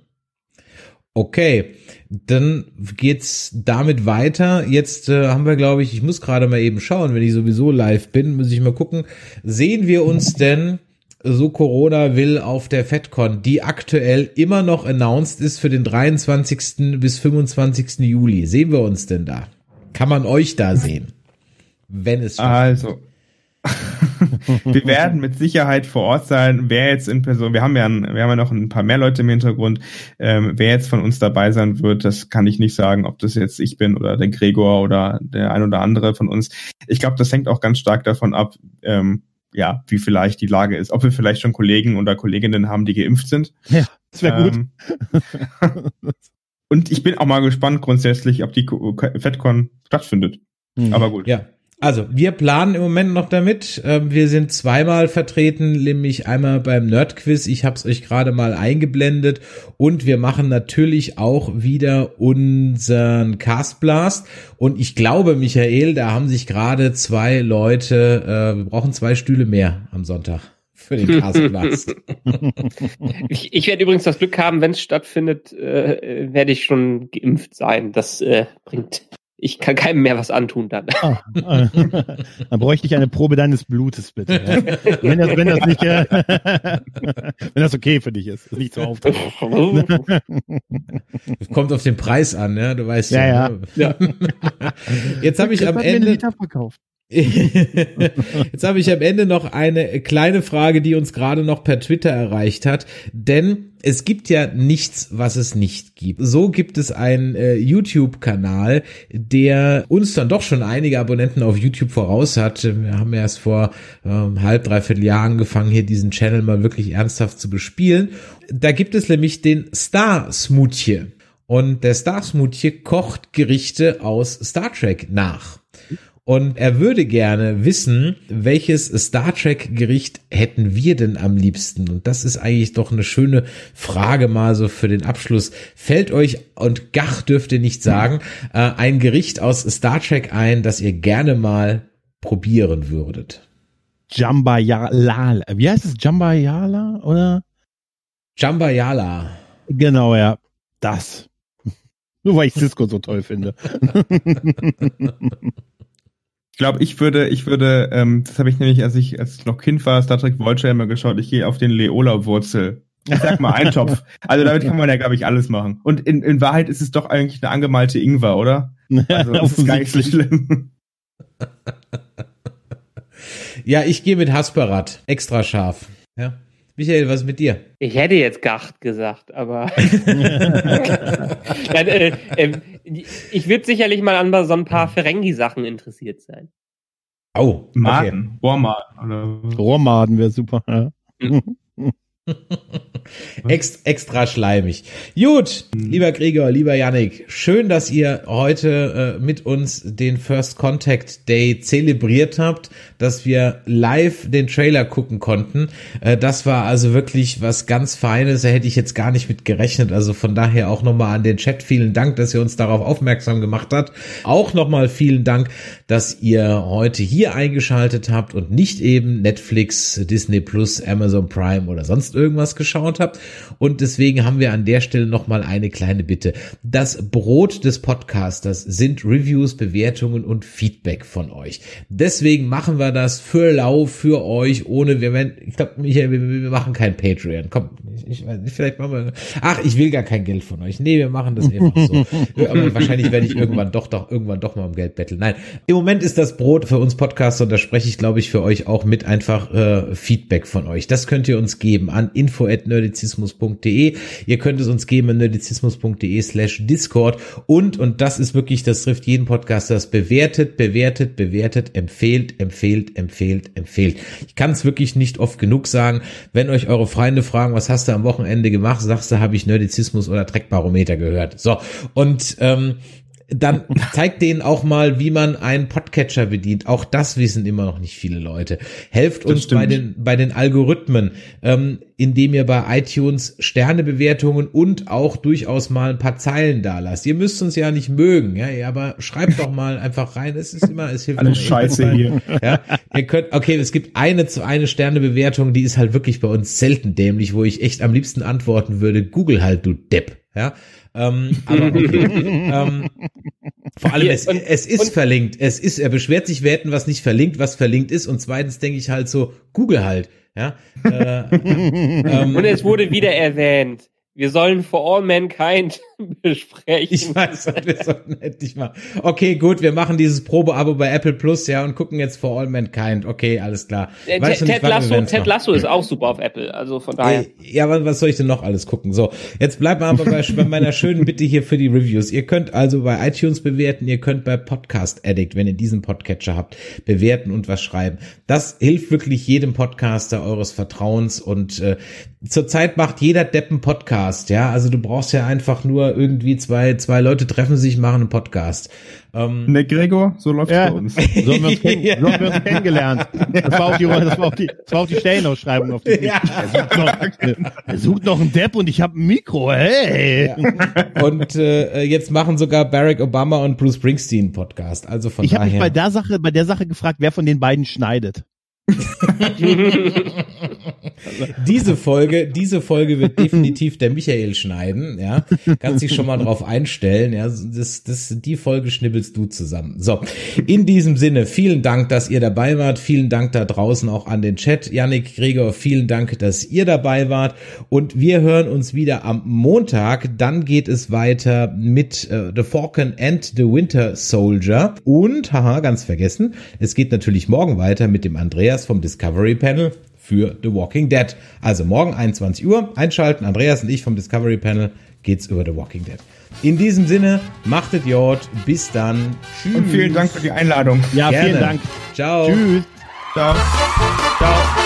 Okay, dann geht's damit weiter. Jetzt äh, haben wir, glaube ich, ich muss gerade mal eben schauen, wenn ich sowieso live bin, muss ich mal gucken. Sehen wir uns denn, so Corona will, auf der FedCon, die aktuell immer noch announced ist für den 23. bis 25. Juli? Sehen wir uns denn da? Kann man euch da sehen? Wenn es Also, wir werden mit Sicherheit vor Ort sein. Wer jetzt in Person, wir haben ja, wir haben ja noch ein paar mehr Leute im Hintergrund. Ähm, wer jetzt von uns dabei sein wird, das kann ich nicht sagen, ob das jetzt ich bin oder der Gregor oder der ein oder andere von uns. Ich glaube, das hängt auch ganz stark davon ab, ähm, ja, wie vielleicht die Lage ist. Ob wir vielleicht schon Kollegen oder Kolleginnen haben, die geimpft sind. Ja, das wäre gut. Ähm, und ich bin auch mal gespannt grundsätzlich, ob die FedCon stattfindet. Mhm. Aber gut. Ja, also, wir planen im Moment noch damit. Ähm, wir sind zweimal vertreten, nämlich einmal beim Nerdquiz. Ich habe es euch gerade mal eingeblendet. Und wir machen natürlich auch wieder unseren Castblast. Und ich glaube, Michael, da haben sich gerade zwei Leute, äh, wir brauchen zwei Stühle mehr am Sonntag für den Castblast. ich, ich werde übrigens das Glück haben, wenn es stattfindet, äh, werde ich schon geimpft sein. Das äh, bringt ich kann keinem mehr was antun dann. Ah, ah. dann bräuchte ich eine Probe deines Blutes, bitte. Ja. Wenn, das, wenn, das nicht, äh, wenn das okay für dich ist, ist nicht so auftaucht. Kommt auf den Preis an, ja, du weißt ja. Ja, ja. Ne? Jetzt habe ich am Ende. verkauft. Jetzt habe ich am Ende noch eine kleine Frage, die uns gerade noch per Twitter erreicht hat. Denn es gibt ja nichts, was es nicht gibt. So gibt es einen äh, YouTube-Kanal, der uns dann doch schon einige Abonnenten auf YouTube voraus hat. Wir haben erst vor ähm, halb, dreiviertel Jahr angefangen, hier diesen Channel mal wirklich ernsthaft zu bespielen. Da gibt es nämlich den Star Smoothie. Und der Star Smoothie kocht Gerichte aus Star Trek nach. Und er würde gerne wissen, welches Star Trek Gericht hätten wir denn am liebsten? Und das ist eigentlich doch eine schöne Frage mal so für den Abschluss. Fällt euch, und Gach dürft ihr nicht sagen, äh, ein Gericht aus Star Trek ein, das ihr gerne mal probieren würdet? Jambayala. Wie heißt es? Jambayala oder? Jambayala. Genau, ja. Das. Nur weil ich Cisco so toll finde. Ich glaube, ich würde, ich würde, ähm, das habe ich nämlich, als ich, als ich noch Kind war, Star Trek Voyager immer geschaut, ich gehe auf den Leola-Wurzel. Ich sag mal Eintopf. Also damit kann man ja, glaube ich, alles machen. Und in, in Wahrheit ist es doch eigentlich eine angemalte Ingwer, oder? Also das ist gar nicht so schlimm. ja, ich gehe mit Hasperat. Extra scharf. Ja. Michael, was ist mit dir? Ich hätte jetzt Gacht gesagt, aber Dann, äh, äh, ich würde sicherlich mal an so ein paar Ferengi-Sachen interessiert sein. Oh, Maden, okay. Rohrmaden. Rohrmaden wäre super. Ja. Mhm. Ex, extra schleimig. Gut, lieber Gregor, lieber Yannick, schön, dass ihr heute äh, mit uns den First Contact Day zelebriert habt, dass wir live den Trailer gucken konnten. Äh, das war also wirklich was ganz Feines, da hätte ich jetzt gar nicht mit gerechnet. Also von daher auch nochmal an den Chat vielen Dank, dass ihr uns darauf aufmerksam gemacht habt. Auch nochmal vielen Dank, dass ihr heute hier eingeschaltet habt und nicht eben Netflix, Disney Plus, Amazon Prime oder sonst irgendwas geschaut geschaut habt. Und deswegen haben wir an der Stelle nochmal eine kleine Bitte. Das Brot des Podcasters sind Reviews, Bewertungen und Feedback von euch. Deswegen machen wir das für lau, für euch, ohne, wir werden, ich glaube, Michael, wir, wir machen kein Patreon. Komm, ich, ich weiß nicht, vielleicht machen wir, ach, ich will gar kein Geld von euch. Nee, wir machen das einfach so. Aber wahrscheinlich werde ich irgendwann doch, doch, irgendwann doch mal um Geld betteln. Nein, im Moment ist das Brot für uns Podcaster und da spreche ich, glaube ich, für euch auch mit einfach äh, Feedback von euch. Das könnt ihr uns geben an info@nerdizismus.de. Ihr könnt es uns geben an nerdizismus.de slash Discord und, und das ist wirklich, das trifft jeden Podcaster, das bewertet, bewertet, bewertet, empfehlt, empfehlt, empfehlt, empfehlt. Ich kann es wirklich nicht oft genug sagen. Wenn euch eure Freunde fragen, was hast du am Wochenende gemacht, sagst du, habe ich Nerdizismus oder Dreckbarometer gehört. So, und ähm, dann zeigt denen auch mal, wie man einen Podcatcher bedient. Auch das wissen immer noch nicht viele Leute. Helft Das uns stimmt. bei den, bei den Algorithmen, ähm, indem ihr bei iTunes Sternebewertungen und auch durchaus mal ein paar Zeilen da lasst. Ihr müsst uns ja nicht mögen, ja, aber schreibt doch mal einfach rein. Es ist immer, es hilft. Alle immer. Scheiße hier. Ja, ihr könnt, okay, es gibt eine zu eine Sternebewertung, die ist halt wirklich bei uns selten dämlich, wo ich echt am liebsten antworten würde, Google halt, du Depp, ja. Ähm, aber okay. ähm, vor allem, es, und- es ist und- verlinkt. Es ist, er beschwert sich, wir hätten was nicht verlinkt, was verlinkt ist. Und zweitens denke ich halt so, Google halt, ja. Äh, ähm, Und es wurde wieder erwähnt. Wir sollen For All Mankind besprechen. Ich weiß, wir sollten endlich mal. Okay, gut, wir machen dieses Probeabo bei Apple Plus, ja, und gucken jetzt For All Mankind. Okay, alles klar. Äh, Ted, nicht, Lasso, Ted? Lasso ist auch super auf Apple. Also von daher. Ey, Ja, was, was soll ich denn noch alles gucken? So, jetzt bleibt mal aber bei, bei meiner schönen Bitte hier für die Reviews. Ihr könnt also bei iTunes bewerten, ihr könnt bei Podcast Addict, wenn ihr diesen Podcatcher habt, bewerten und was schreiben. Das hilft wirklich jedem Podcaster eures Vertrauens und äh, zurzeit macht jeder Deppen Podcast, ja. Also du brauchst ja einfach nur irgendwie zwei, zwei Leute treffen sich, machen einen Podcast. Ähm, Ne, Gregor, so läuft's Ja. bei uns. So haben wir uns, kenn so haben wir uns kennengelernt. Das war auch die, das war auch die, das war auch die Stellenausschreibung auf die Ja. er, sucht noch, er sucht noch einen Depp und ich habe ein Mikro. Hey! und äh, jetzt machen sogar Barack Obama und Bruce Springsteen Podcast. Also von Ich habe mich daher. bei der Sache, bei der Sache gefragt, wer von den beiden schneidet. Diese Folge, diese Folge wird definitiv der Michael schneiden, ja. Kannst dich schon mal drauf einstellen, ja. Das, das, die Folge schnibbelst du zusammen. So. In diesem Sinne, vielen Dank, dass ihr dabei wart. Vielen Dank da draußen auch an den Chat. Yannick, Gregor, vielen Dank, dass ihr dabei wart. Und wir hören uns wieder am Montag. Dann geht es weiter mit äh, The Falcon and the Winter Soldier. Und, haha, ganz vergessen, es geht natürlich morgen weiter mit dem Andreas vom Discovery Panel für The Walking Dead. Also morgen 21 Uhr einschalten. Andreas und ich vom Discovery Panel geht's über The Walking Dead. In diesem Sinne, machtet Jod. Bis dann. Tschüss. Und vielen Dank für die Einladung. Ja, Gerne. vielen Dank. Ciao. Tschüss. Ciao. Ciao.